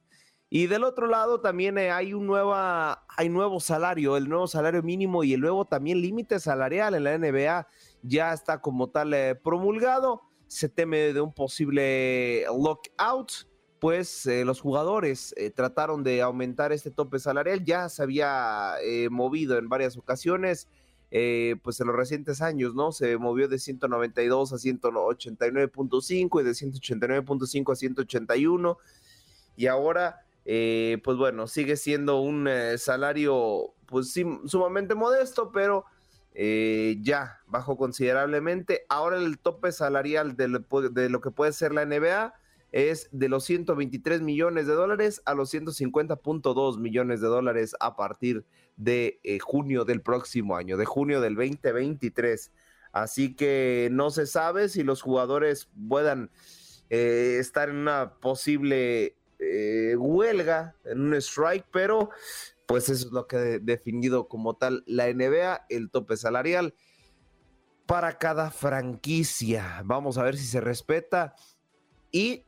Y del otro lado también eh, hay un nueva, hay nuevo salario, el nuevo salario mínimo y el nuevo también límite salarial en la NBA ya está como tal eh, promulgado. Se teme de un posible lockout, pues eh, los jugadores trataron de aumentar este tope salarial, ya se había movido en varias ocasiones. pues en los recientes años, ¿no? Se movió de 192 a 189.5 y de 189.5 a 181 y ahora eh, pues bueno, sigue siendo un eh, salario pues sumamente modesto, pero eh, ya bajó considerablemente. Ahora el tope salarial de lo, que puede ser la NBA es de los 123 millones de dólares a los 150.2 millones de dólares a partir de junio del próximo año, de junio del 2023. Así que no se sabe si los jugadores puedan estar en una posible eh, huelga, en un strike, pero pues eso es lo que ha definido como tal la NBA, el tope salarial para cada franquicia. Vamos a ver si se respeta. Y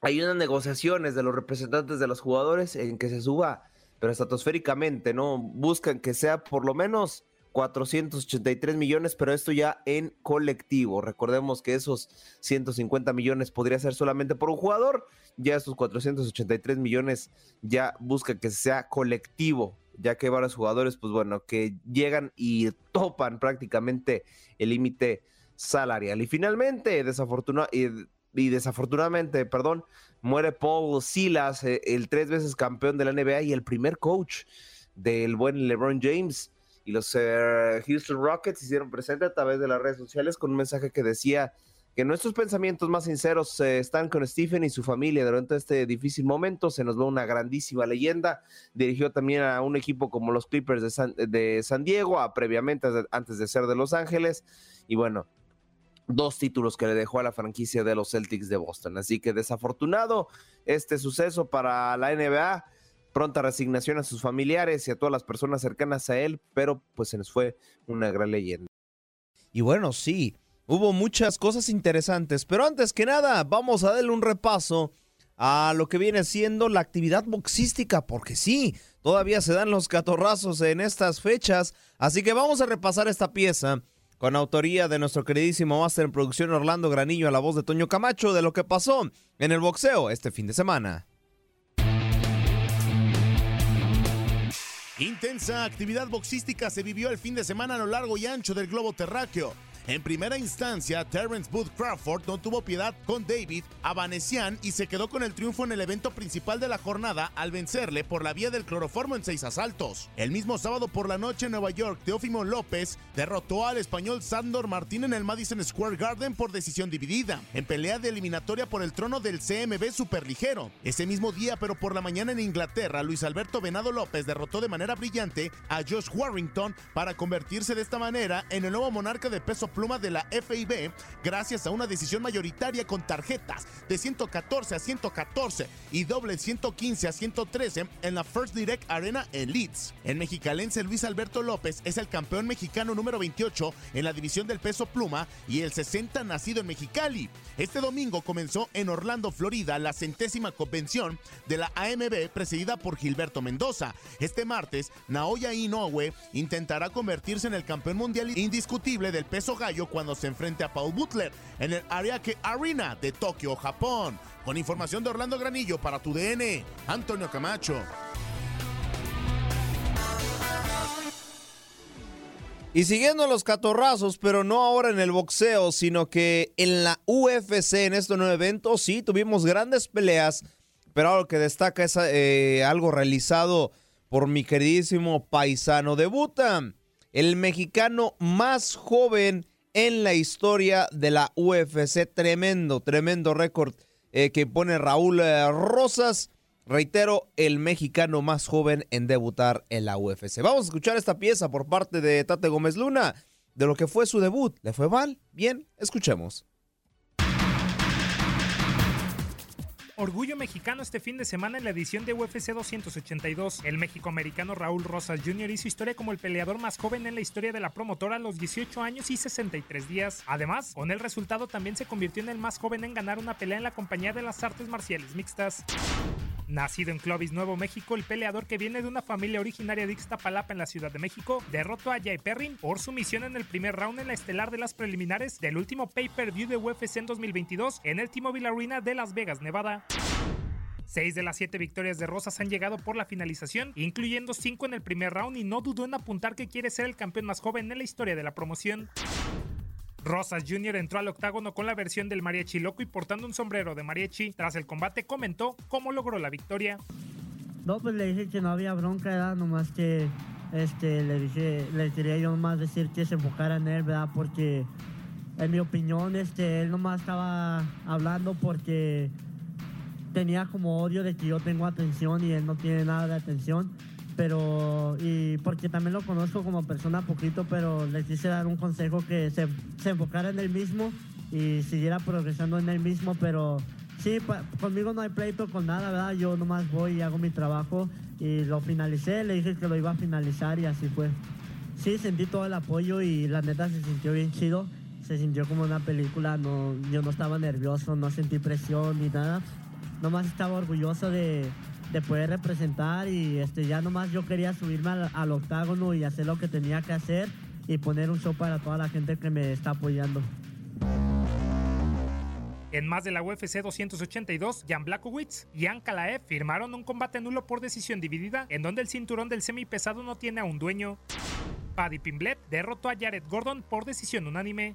hay unas negociaciones de los representantes de los jugadores en que se suba, pero estratosféricamente, ¿no? Buscan que sea por lo menos 483 millones, pero esto ya en colectivo. Recordemos que esos 150 millones podría ser solamente por un jugador, ya esos 483 millones ya busca que sea colectivo, ya que varios jugadores, pues bueno, que llegan y topan prácticamente el límite salarial. Y finalmente, desafortunadamente, y, desafortunadamente, perdón, muere Paul Silas, eh, el tres veces campeón de la NBA y el primer coach del buen LeBron James y los eh, Houston Rockets hicieron presente a través de las redes sociales con un mensaje que decía que nuestros pensamientos más sinceros eh, están con Stephen y su familia durante este difícil momento. Se nos va una grandísima leyenda. Dirigió también a un equipo como los Clippers de San, de San Diego, a, previamente antes de ser de Los Ángeles. Y bueno, dos títulos que le dejó a la franquicia de los Celtics de Boston. Así que desafortunado este suceso para la NBA. Pronta resignación a sus familiares y a todas las personas cercanas a él, pero pues se nos fue una gran leyenda. Y bueno, sí, Hubo muchas cosas interesantes, pero antes que nada, vamos a darle un repaso a lo que viene siendo la actividad boxística, porque sí, todavía se dan los catorrazos en estas fechas, así que vamos a repasar esta pieza con autoría de nuestro queridísimo máster en producción Orlando Granillo a la voz de Toño Camacho de lo que pasó en el boxeo este fin de semana. Intensa actividad boxística se vivió el fin de semana a lo largo y ancho del globo terráqueo. En primera instancia, Terrence Booth Crawford no tuvo piedad con David Abanesian y se quedó con el triunfo en el evento principal de la jornada al vencerle por la vía del cloroformo en seis asaltos. El mismo sábado por la noche en Nueva York, Teófimo López derrotó al español Sandor Martín en el Madison Square Garden por decisión dividida, en pelea de eliminatoria por el trono del CMB superligero. Ese mismo día, pero por la mañana en Inglaterra, Luis Alberto Venado López derrotó de manera brillante a Josh Warrington para convertirse de esta manera en el nuevo monarca de peso pluma de la FIB gracias a una decisión mayoritaria con tarjetas de 114 a 114 y doble 115 a 113 en la First Direct Arena en Leeds. El mexicalense Luis Alberto López es el campeón mexicano número 28 en la división del peso pluma y el 60 nacido en Mexicali. Este domingo comenzó en Orlando, Florida, la centésima convención de la AMB presidida por Gilberto Mendoza. Este martes, Naoya Inoue intentará convertirse en el campeón mundial indiscutible del peso gallo cuando se enfrente a Paul Butler en el Ariake Arena de Tokio, Japón. Con información de Orlando Granillo para tu DN, Antonio Camacho. Y siguiendo los catorrazos, pero no ahora en el boxeo, sino que en la UFC, en estos nueve eventos, sí, tuvimos grandes peleas, pero algo que destaca es eh, algo realizado por mi queridísimo paisano. Debuta el mexicano más joven en la historia de la UFC. Tremendo, tremendo récord eh, que pone Raúl eh, Rosas. Reitero, el mexicano más joven en debutar en la UFC. Vamos a escuchar esta pieza por parte de Tate Gómez Luna de lo que fue su debut. ¿Le fue mal? Bien, escuchemos. Orgullo mexicano este fin de semana en la edición de UFC 282. El mexicoamericano Raúl Rosas Jr. hizo historia como el peleador más joven en la historia de la promotora a los 18 años y 63 días. Además, con el resultado también se convirtió en el más joven en ganar una pelea en la compañía de las artes marciales mixtas. Nacido en Clovis, Nuevo México, el peleador que viene de una familia originaria de Ixtapalapa en la Ciudad de México derrotó a Jay Perrin por su misión en el primer round en la estelar de las preliminares del último pay-per-view de UFC en 2022 en el T-Mobile Arena de Las Vegas, Nevada. Seis de las siete victorias de Rosas han llegado por la finalización, incluyendo cinco en el primer round y no dudó en apuntar que quiere ser el campeón más joven en la historia de la promoción. Rosas Jr. entró al octágono con la versión del mariachi loco y portando un sombrero de mariachi. Tras el combate comentó cómo logró la victoria. No, pues le dije que no había bronca, ¿verdad? Nomás que este, le dije, le quería yo nomás decir que se enfocara en él, ¿verdad? Porque en mi opinión, este, él nomás estaba hablando porque tenía como odio de que yo tengo atención y él no tiene nada de atención pero y porque también lo conozco como persona poquito, pero le quise dar un consejo que se, se enfocara en él mismo y siguiera progresando en él mismo, pero sí, conmigo no hay pleito con nada, ¿verdad? Yo nomás voy y hago mi trabajo y lo finalicé, le dije que lo iba a finalizar y así fue. Sí, sentí todo el apoyo y la neta se sintió bien chido, se sintió como una película, no, yo no estaba nervioso, no sentí presión ni nada, nomás estaba orgulloso de, de poder representar y este, ya nomás yo quería subirme al, octágono y hacer lo que tenía que hacer y poner un show para toda la gente que me está apoyando. En más de la UFC 282, Jan Blakowicz y Ankalaev firmaron un combate nulo por decisión dividida, en donde el cinturón del semipesado no tiene a un dueño. Paddy Pimblet derrotó a Jared Gordon por decisión unánime.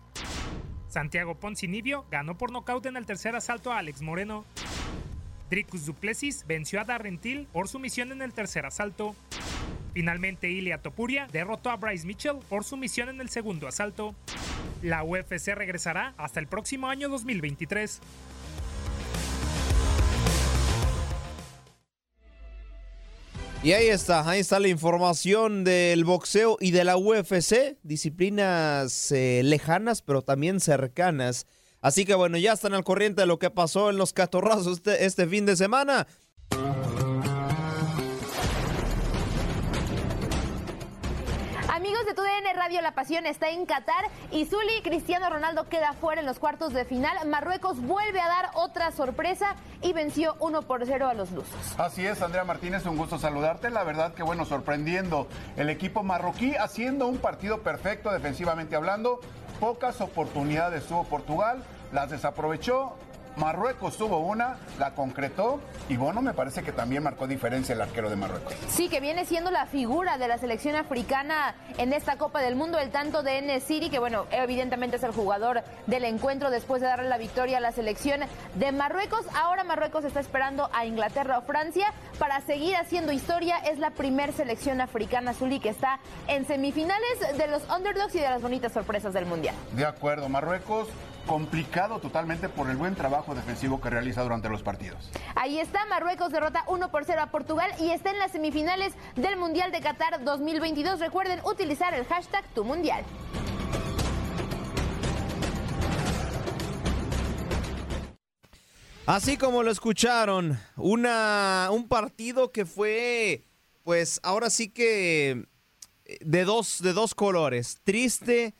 Santiago Poncinibio ganó por nocaut en el tercer asalto a Alex Moreno. Dricus Duplessis venció a Darren Till por su misión en el tercer asalto. Finalmente, Ilia Topuria derrotó a Bryce Mitchell por su misión en el segundo asalto. La UFC regresará hasta el próximo año 2023. Y ahí está, ahí está la información del boxeo y de la UFC, disciplinas eh, lejanas pero también cercanas. Así que bueno, ya están al corriente de lo que pasó en los catorrazos este, este fin de semana. Amigos de TUDN Radio, la pasión está en Qatar y Zuli Cristiano Ronaldo queda fuera en los cuartos de final. Marruecos vuelve a dar otra sorpresa y venció 1 por 0 a los lusos. Así es, Andrea Martínez, un gusto saludarte. La verdad que bueno, sorprendiendo el equipo marroquí haciendo un partido perfecto defensivamente hablando. Pocas oportunidades tuvo Portugal, las desaprovechó. Marruecos tuvo una, la concretó y bueno, me parece que también marcó diferencia el arquero de Marruecos. Sí, que viene siendo la figura de la selección africana en esta Copa del Mundo, el tanto de N City, que bueno, evidentemente es el jugador del encuentro después de darle la victoria a la selección de Marruecos. Ahora Marruecos está esperando a Inglaterra o Francia para seguir haciendo historia. Es la primer selección africana, Zuli, que está en semifinales de los underdogs y de las bonitas sorpresas del Mundial. De acuerdo, Marruecos complicado totalmente por el buen trabajo defensivo que realiza durante los partidos. Ahí está, Marruecos derrota 1 por 0 a Portugal y está en las semifinales del Mundial de Qatar 2022. Recuerden utilizar el hashtag Tu Mundial. Así como lo escucharon, una, un partido que fue, pues ahora sí que eh, de dos, de dos colores, triste,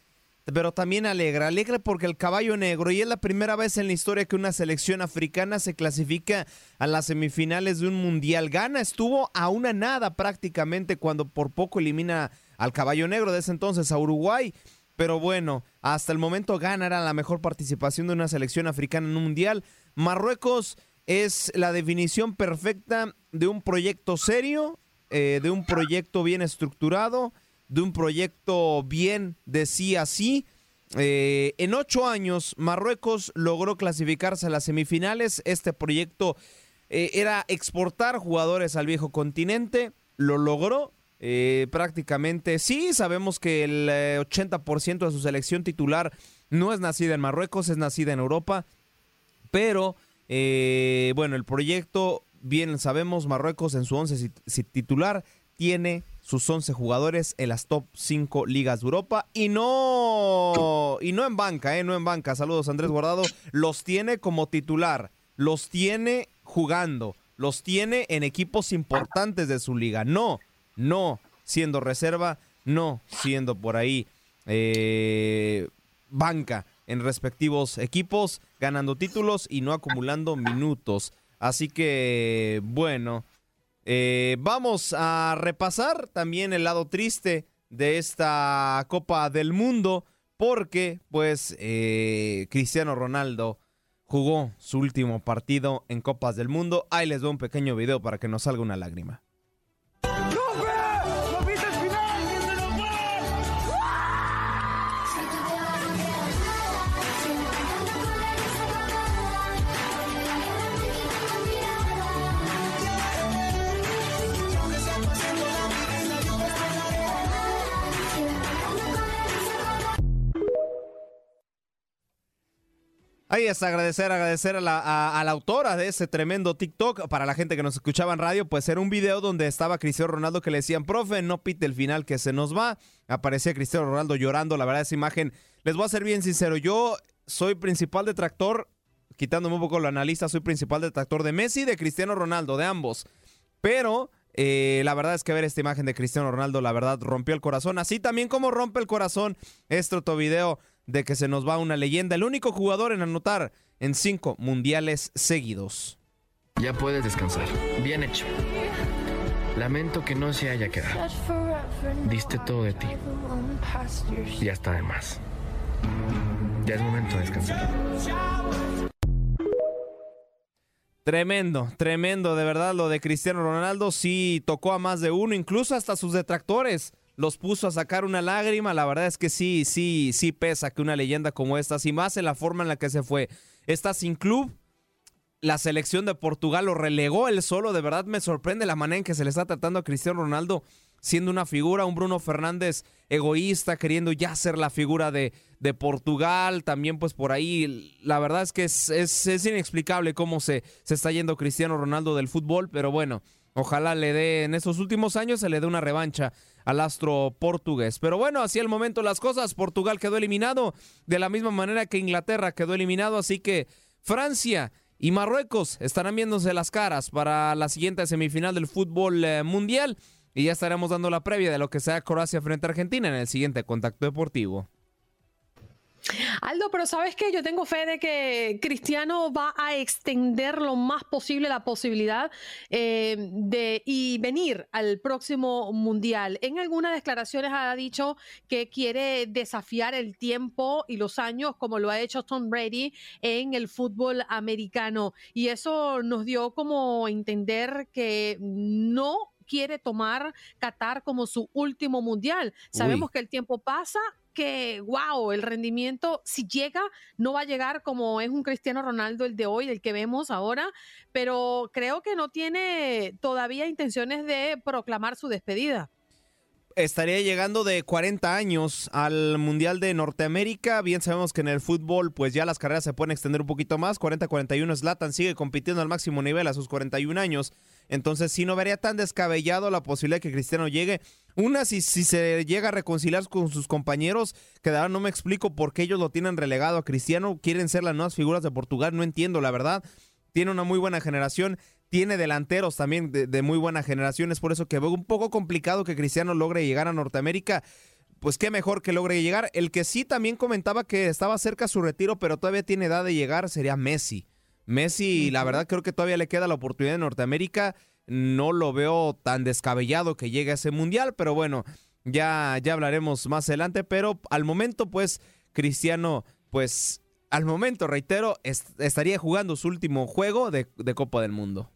pero también alegre. Alegre porque el caballo negro, y es la primera vez en la historia que una selección africana se clasifica a las semifinales de un mundial. Gana estuvo a una nada prácticamente cuando por poco elimina al caballo negro de ese entonces a Uruguay. Pero bueno, hasta el momento Ghana era la mejor participación de una selección africana en un mundial. Marruecos es la definición perfecta de un proyecto serio, eh, de un proyecto bien estructurado, de un proyecto bien de sí a sí. Eh, en ocho años, Marruecos logró clasificarse a las semifinales. Este proyecto eh, era exportar jugadores al viejo continente. Lo logró. Eh, prácticamente sí, sabemos que el 80% de su selección titular no es nacida en Marruecos, es nacida en Europa. Pero, bueno, el proyecto, bien sabemos, Marruecos en su 11 titular tiene sus 11 jugadores en las top 5 ligas de Europa y no y no en banca, eh, no en banca. Saludos Andrés Guardado, los tiene como titular, los tiene jugando, los tiene en equipos importantes de su liga. No, no siendo reserva, no siendo por ahí eh, banca en respectivos equipos, ganando títulos y no acumulando minutos. Así que, bueno, eh, vamos a repasar también el lado triste de esta Copa del Mundo porque pues eh, Cristiano Ronaldo jugó su último partido en Copas del Mundo. Ahí les doy un pequeño video para que nos salga una lágrima. Ahí es agradecer, agradecer a la, a, la, autora de ese tremendo TikTok. Para la gente que nos escuchaba en radio, pues era un video donde estaba Cristiano Ronaldo que le decían, profe, no pite el final que se nos va. Aparecía Cristiano Ronaldo llorando. La verdad, esa imagen, les voy a ser bien sincero, yo soy principal detractor, quitándome un poco lo analista, soy principal detractor de Messi de Cristiano Ronaldo, de ambos. Pero eh, la verdad es que ver esta imagen de Cristiano Ronaldo, la verdad, rompió el corazón. Así también como rompe el corazón este otro video de que se nos va una leyenda, el único jugador en anotar en cinco mundiales seguidos. Ya puedes descansar. Bien hecho. Lamento que no se haya quedado. Diste todo de ti. Ya está de más. Ya es momento de descansar. Tremendo, tremendo, de verdad, lo de Cristiano Ronaldo sí tocó a más de uno, incluso hasta sus detractores los puso a sacar una lágrima. La verdad es que sí, sí, sí pesa que una leyenda como esta, y más en la forma en la que se fue, está sin club. La selección de Portugal lo relegó él solo. De verdad me sorprende la manera en que se le está tratando a Cristiano Ronaldo siendo una figura, un Bruno Fernández egoísta, queriendo ya ser la figura de, de Portugal, también pues por ahí, la verdad es que es, es, inexplicable cómo se, se está yendo Cristiano Ronaldo del fútbol, pero bueno, ojalá le dé, en estos últimos años se le dé una revancha al astro portugués. Pero bueno, así el momento las cosas, Portugal quedó eliminado de la misma manera que Inglaterra quedó eliminado, así que Francia y Marruecos estarán viéndose las caras para la siguiente semifinal del fútbol eh, mundial y ya estaremos dando la previa de lo que sea Croacia frente a Argentina en el siguiente contacto deportivo. Aldo, pero sabes que yo tengo fe de que Cristiano va a extender lo más posible la posibilidad eh, de y venir al próximo mundial. En algunas declaraciones ha dicho que quiere desafiar el tiempo y los años como lo ha hecho Tom Brady en el fútbol americano y eso nos dio como entender que no quiere tomar Qatar como su último mundial. Sabemos que el tiempo pasa, que, wow, el rendimiento, si llega, no va a llegar como es un Cristiano Ronaldo el de hoy, el que vemos ahora, pero creo que no tiene todavía intenciones de proclamar su despedida. Estaría llegando de 40 años al Mundial de Norteamérica. Bien sabemos que en el fútbol pues ya las carreras se pueden extender un poquito más. 40-41 Zlatan sigue compitiendo al máximo nivel a sus 41 años. Entonces sí no vería tan descabellado la posibilidad de que Cristiano llegue. Una, si, si se llega a reconciliar con sus compañeros, que ahora no me explico por qué ellos lo tienen relegado a Cristiano. Quieren ser las nuevas figuras de Portugal, no entiendo la verdad. Tiene una muy buena generación tiene delanteros también de, muy buena generación. Es por eso que veo un poco complicado que Cristiano logre llegar a Norteamérica. Pues qué mejor que logre llegar. El que sí también comentaba que estaba cerca su retiro, pero todavía tiene edad de llegar, sería Messi. Messi, la verdad creo que todavía le queda la oportunidad en Norteamérica. No lo veo tan descabellado que llegue a ese mundial, pero bueno, ya, ya hablaremos más adelante. Pero al momento, pues, Cristiano, pues, al momento, reitero, estaría jugando su último juego de Copa del Mundo.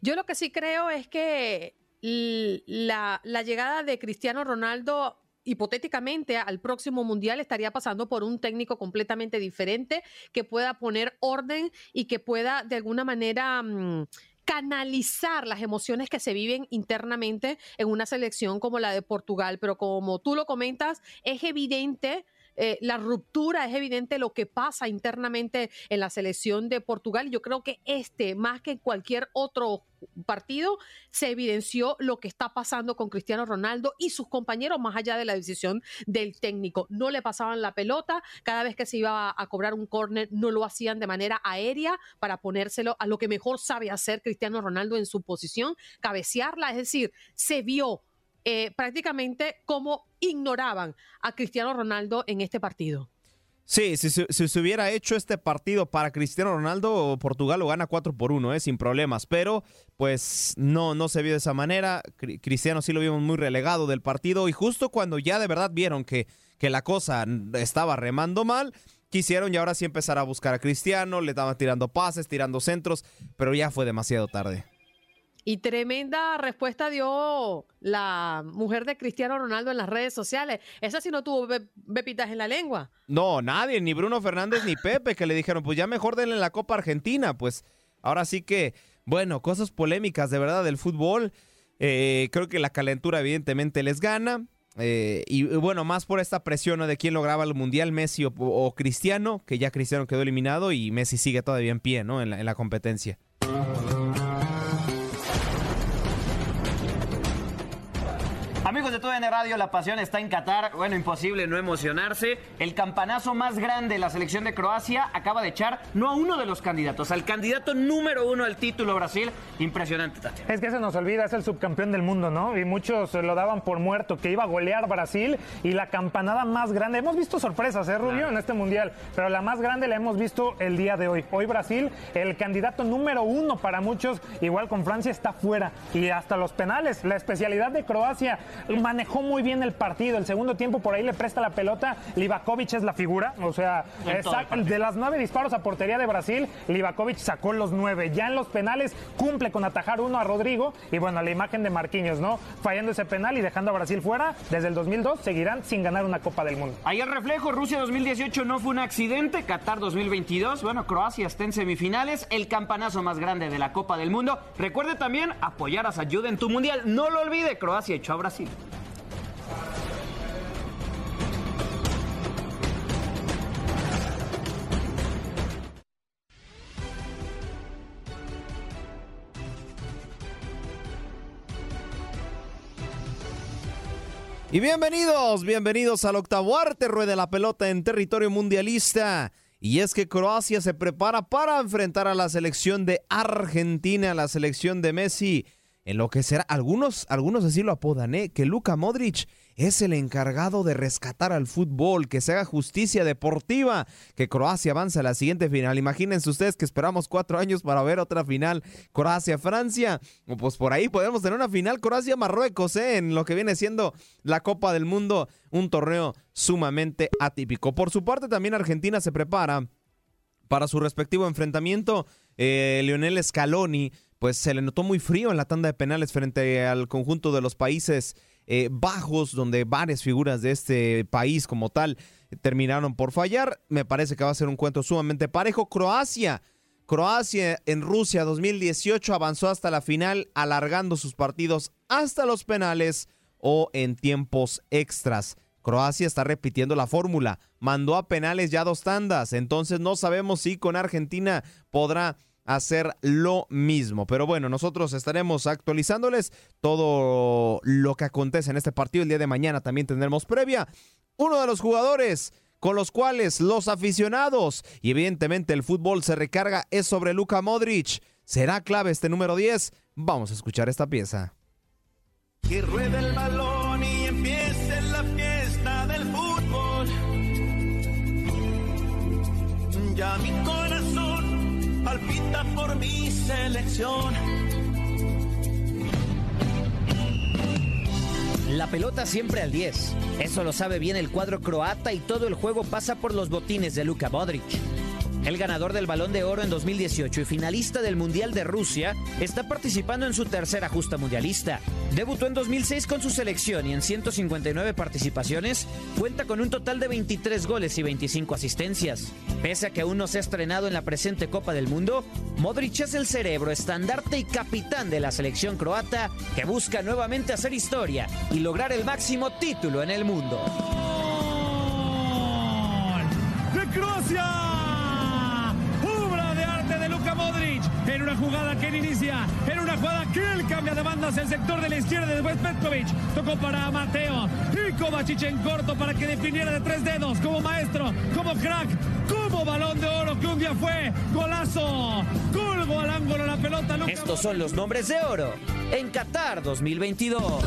Yo lo que sí creo es que la, llegada de Cristiano Ronaldo hipotéticamente al próximo mundial estaría pasando por un técnico completamente diferente que pueda poner orden y que pueda de alguna manera mm, canalizar las emociones que se viven internamente en una selección como la de Portugal. Pero como tú lo comentas, es evidente eh, la ruptura, es evidente lo que pasa internamente en la selección de Portugal. Yo creo que este, más que cualquier otro partido, se evidenció lo que está pasando con Cristiano Ronaldo y sus compañeros, más allá de la decisión del técnico. No le pasaban la pelota, cada vez que se iba a cobrar un córner, no lo hacían de manera aérea para ponérselo a lo que mejor sabe hacer Cristiano Ronaldo en su posición, cabecearla, es decir, se vio eh, prácticamente cómo ignoraban a Cristiano Ronaldo en este partido. Sí, si, se hubiera hecho este partido para Cristiano Ronaldo, Portugal lo gana 4 por 1, eh, sin problemas, pero pues no, no se vio de esa manera. Cristiano sí lo vimos muy relegado del partido y justo cuando ya de verdad vieron que, que la cosa estaba remando mal, quisieron y ahora sí empezar a buscar a Cristiano, le estaban tirando pases, tirando centros, pero ya fue demasiado tarde. Y tremenda respuesta dio la mujer de Cristiano Ronaldo en las redes sociales. Esa sí no tuvo bepitas en la lengua. No, nadie, ni Bruno Fernández ni Pepe, que le dijeron, pues ya mejor denle la Copa Argentina. Pues ahora sí que, bueno, cosas polémicas de verdad del fútbol. Eh, creo que la calentura evidentemente les gana. Eh, y, bueno, más por esta presión de quién lograba el Mundial, Messi o, Cristiano, que ya Cristiano quedó eliminado y Messi sigue todavía en pie, ¿no? en la competencia. Amigos de TUDN Radio, la pasión está en Qatar. Bueno, imposible no emocionarse. El campanazo más grande de la selección de Croacia acaba de echar no a uno de los candidatos, al candidato número uno al título Brasil. Impresionante, Tati. Es que se nos olvida, es el subcampeón del mundo, ¿no? Y muchos lo daban por muerto, que iba a golear Brasil y la campanada más grande. Hemos visto sorpresas, ¿eh, Rubio, en este mundial, pero la más grande la hemos visto el día de hoy. Hoy Brasil, el candidato número uno para muchos, igual con Francia, está fuera. Y hasta los penales, la especialidad de Croacia manejó muy bien el partido. El segundo tiempo por ahí le presta la pelota. Livakovic es la figura. O sea, de las nueve disparos a portería de Brasil, Livakovic sacó los nueve. Ya en los penales cumple con atajar uno a Rodrigo. Y bueno, la imagen de Marquinhos, ¿no? Fallando ese penal y dejando a Brasil fuera. Desde el 2002 seguirán sin ganar una Copa del Mundo. Ahí el reflejo, Rusia 2018 no fue un accidente, Qatar 2022, bueno, Croacia está en semifinales, el campanazo más grande de la Copa del Mundo. Recuerde también apoyar a Sayuda en tu mundial, no lo olvide, Croacia echó a Brasil. Y bienvenidos, bienvenidos al octavo arte, ruede la pelota en territorio mundialista. Y es que Croacia se prepara para enfrentar a la selección de Argentina, la selección de Messi, en lo que será, algunos, algunos así lo apodan, ¿eh? que Luka Modric es el encargado de rescatar al fútbol, que se haga justicia deportiva, que Croacia avance a la siguiente final. Imagínense ustedes que esperamos cuatro años para ver otra final Croacia-Francia. Pues por ahí podemos tener una final Croacia-Marruecos, ¿eh? en lo que viene siendo la Copa del Mundo, un torneo sumamente atípico. Por su parte, también Argentina se prepara para su respectivo enfrentamiento. Eh, Lionel Scaloni, pues se le notó muy frío en la tanda de penales frente al conjunto de los países eh, bajos, donde varias figuras de este país como tal terminaron por fallar. Me parece que va a ser un cuento sumamente parejo. Croacia. Croacia en Rusia 2018 avanzó hasta la final alargando sus partidos hasta los penales o en tiempos extras. Croacia está repitiendo la fórmula, mandó a penales ya dos tandas, entonces no sabemos si con Argentina podrá hacer lo mismo. Pero bueno, nosotros estaremos actualizándoles todo lo que acontece en este partido. El día de mañana también tendremos previa. Uno de los jugadores con los cuales los aficionados y evidentemente el fútbol se recarga es sobre Luka Modric. ¿Será clave este número 10? Vamos a escuchar esta pieza. Que el balón y empiece la fiesta del fútbol. Ya mi palpita por mi selección. La pelota siempre al 10. Eso lo sabe bien el cuadro croata y todo el juego pasa por los botines de Luka Modric. El ganador del Balón de Oro en 2018 y finalista del Mundial de Rusia está participando en su tercera justa mundialista. Debutó en 2006 con su selección y en 159 participaciones cuenta con un total de 23 goles y 25 asistencias. Pese a que aún no se ha estrenado en la presente Copa del Mundo, Modric es el cerebro, estandarte y capitán de la selección croata que busca nuevamente hacer historia y lograr el máximo título en el mundo. Jugada que él inicia. En una jugada que él cambia de banda hacia el sector de la izquierda de West Petkovic. Tocó para Mateo. Y Kovacic en corto para que definiera de tres dedos. Como maestro, como crack, como balón de oro que un día fue. Golazo. Colgo al ángulo la pelota. Estos son los nombres de oro en Qatar 2022. Con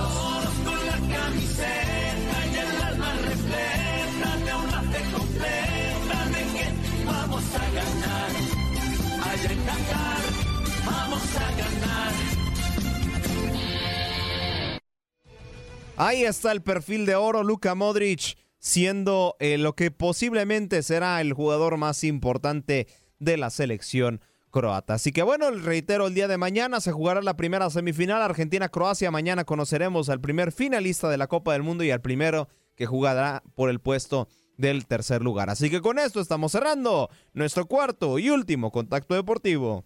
la camiseta y el alma repleta de una fe completa de que vamos a ganar. Allá en Qatar vamos a ganar. Ahí está el perfil de oro, Luka Modric, siendo eh, lo que posiblemente será el jugador más importante de la selección croata. Así que bueno, reitero, el día de mañana se jugará la primera semifinal Argentina-Croacia. Mañana conoceremos al primer finalista de la Copa del Mundo y al primero que jugará por el puesto del tercer lugar. Así que con esto estamos cerrando nuestro cuarto y último contacto deportivo.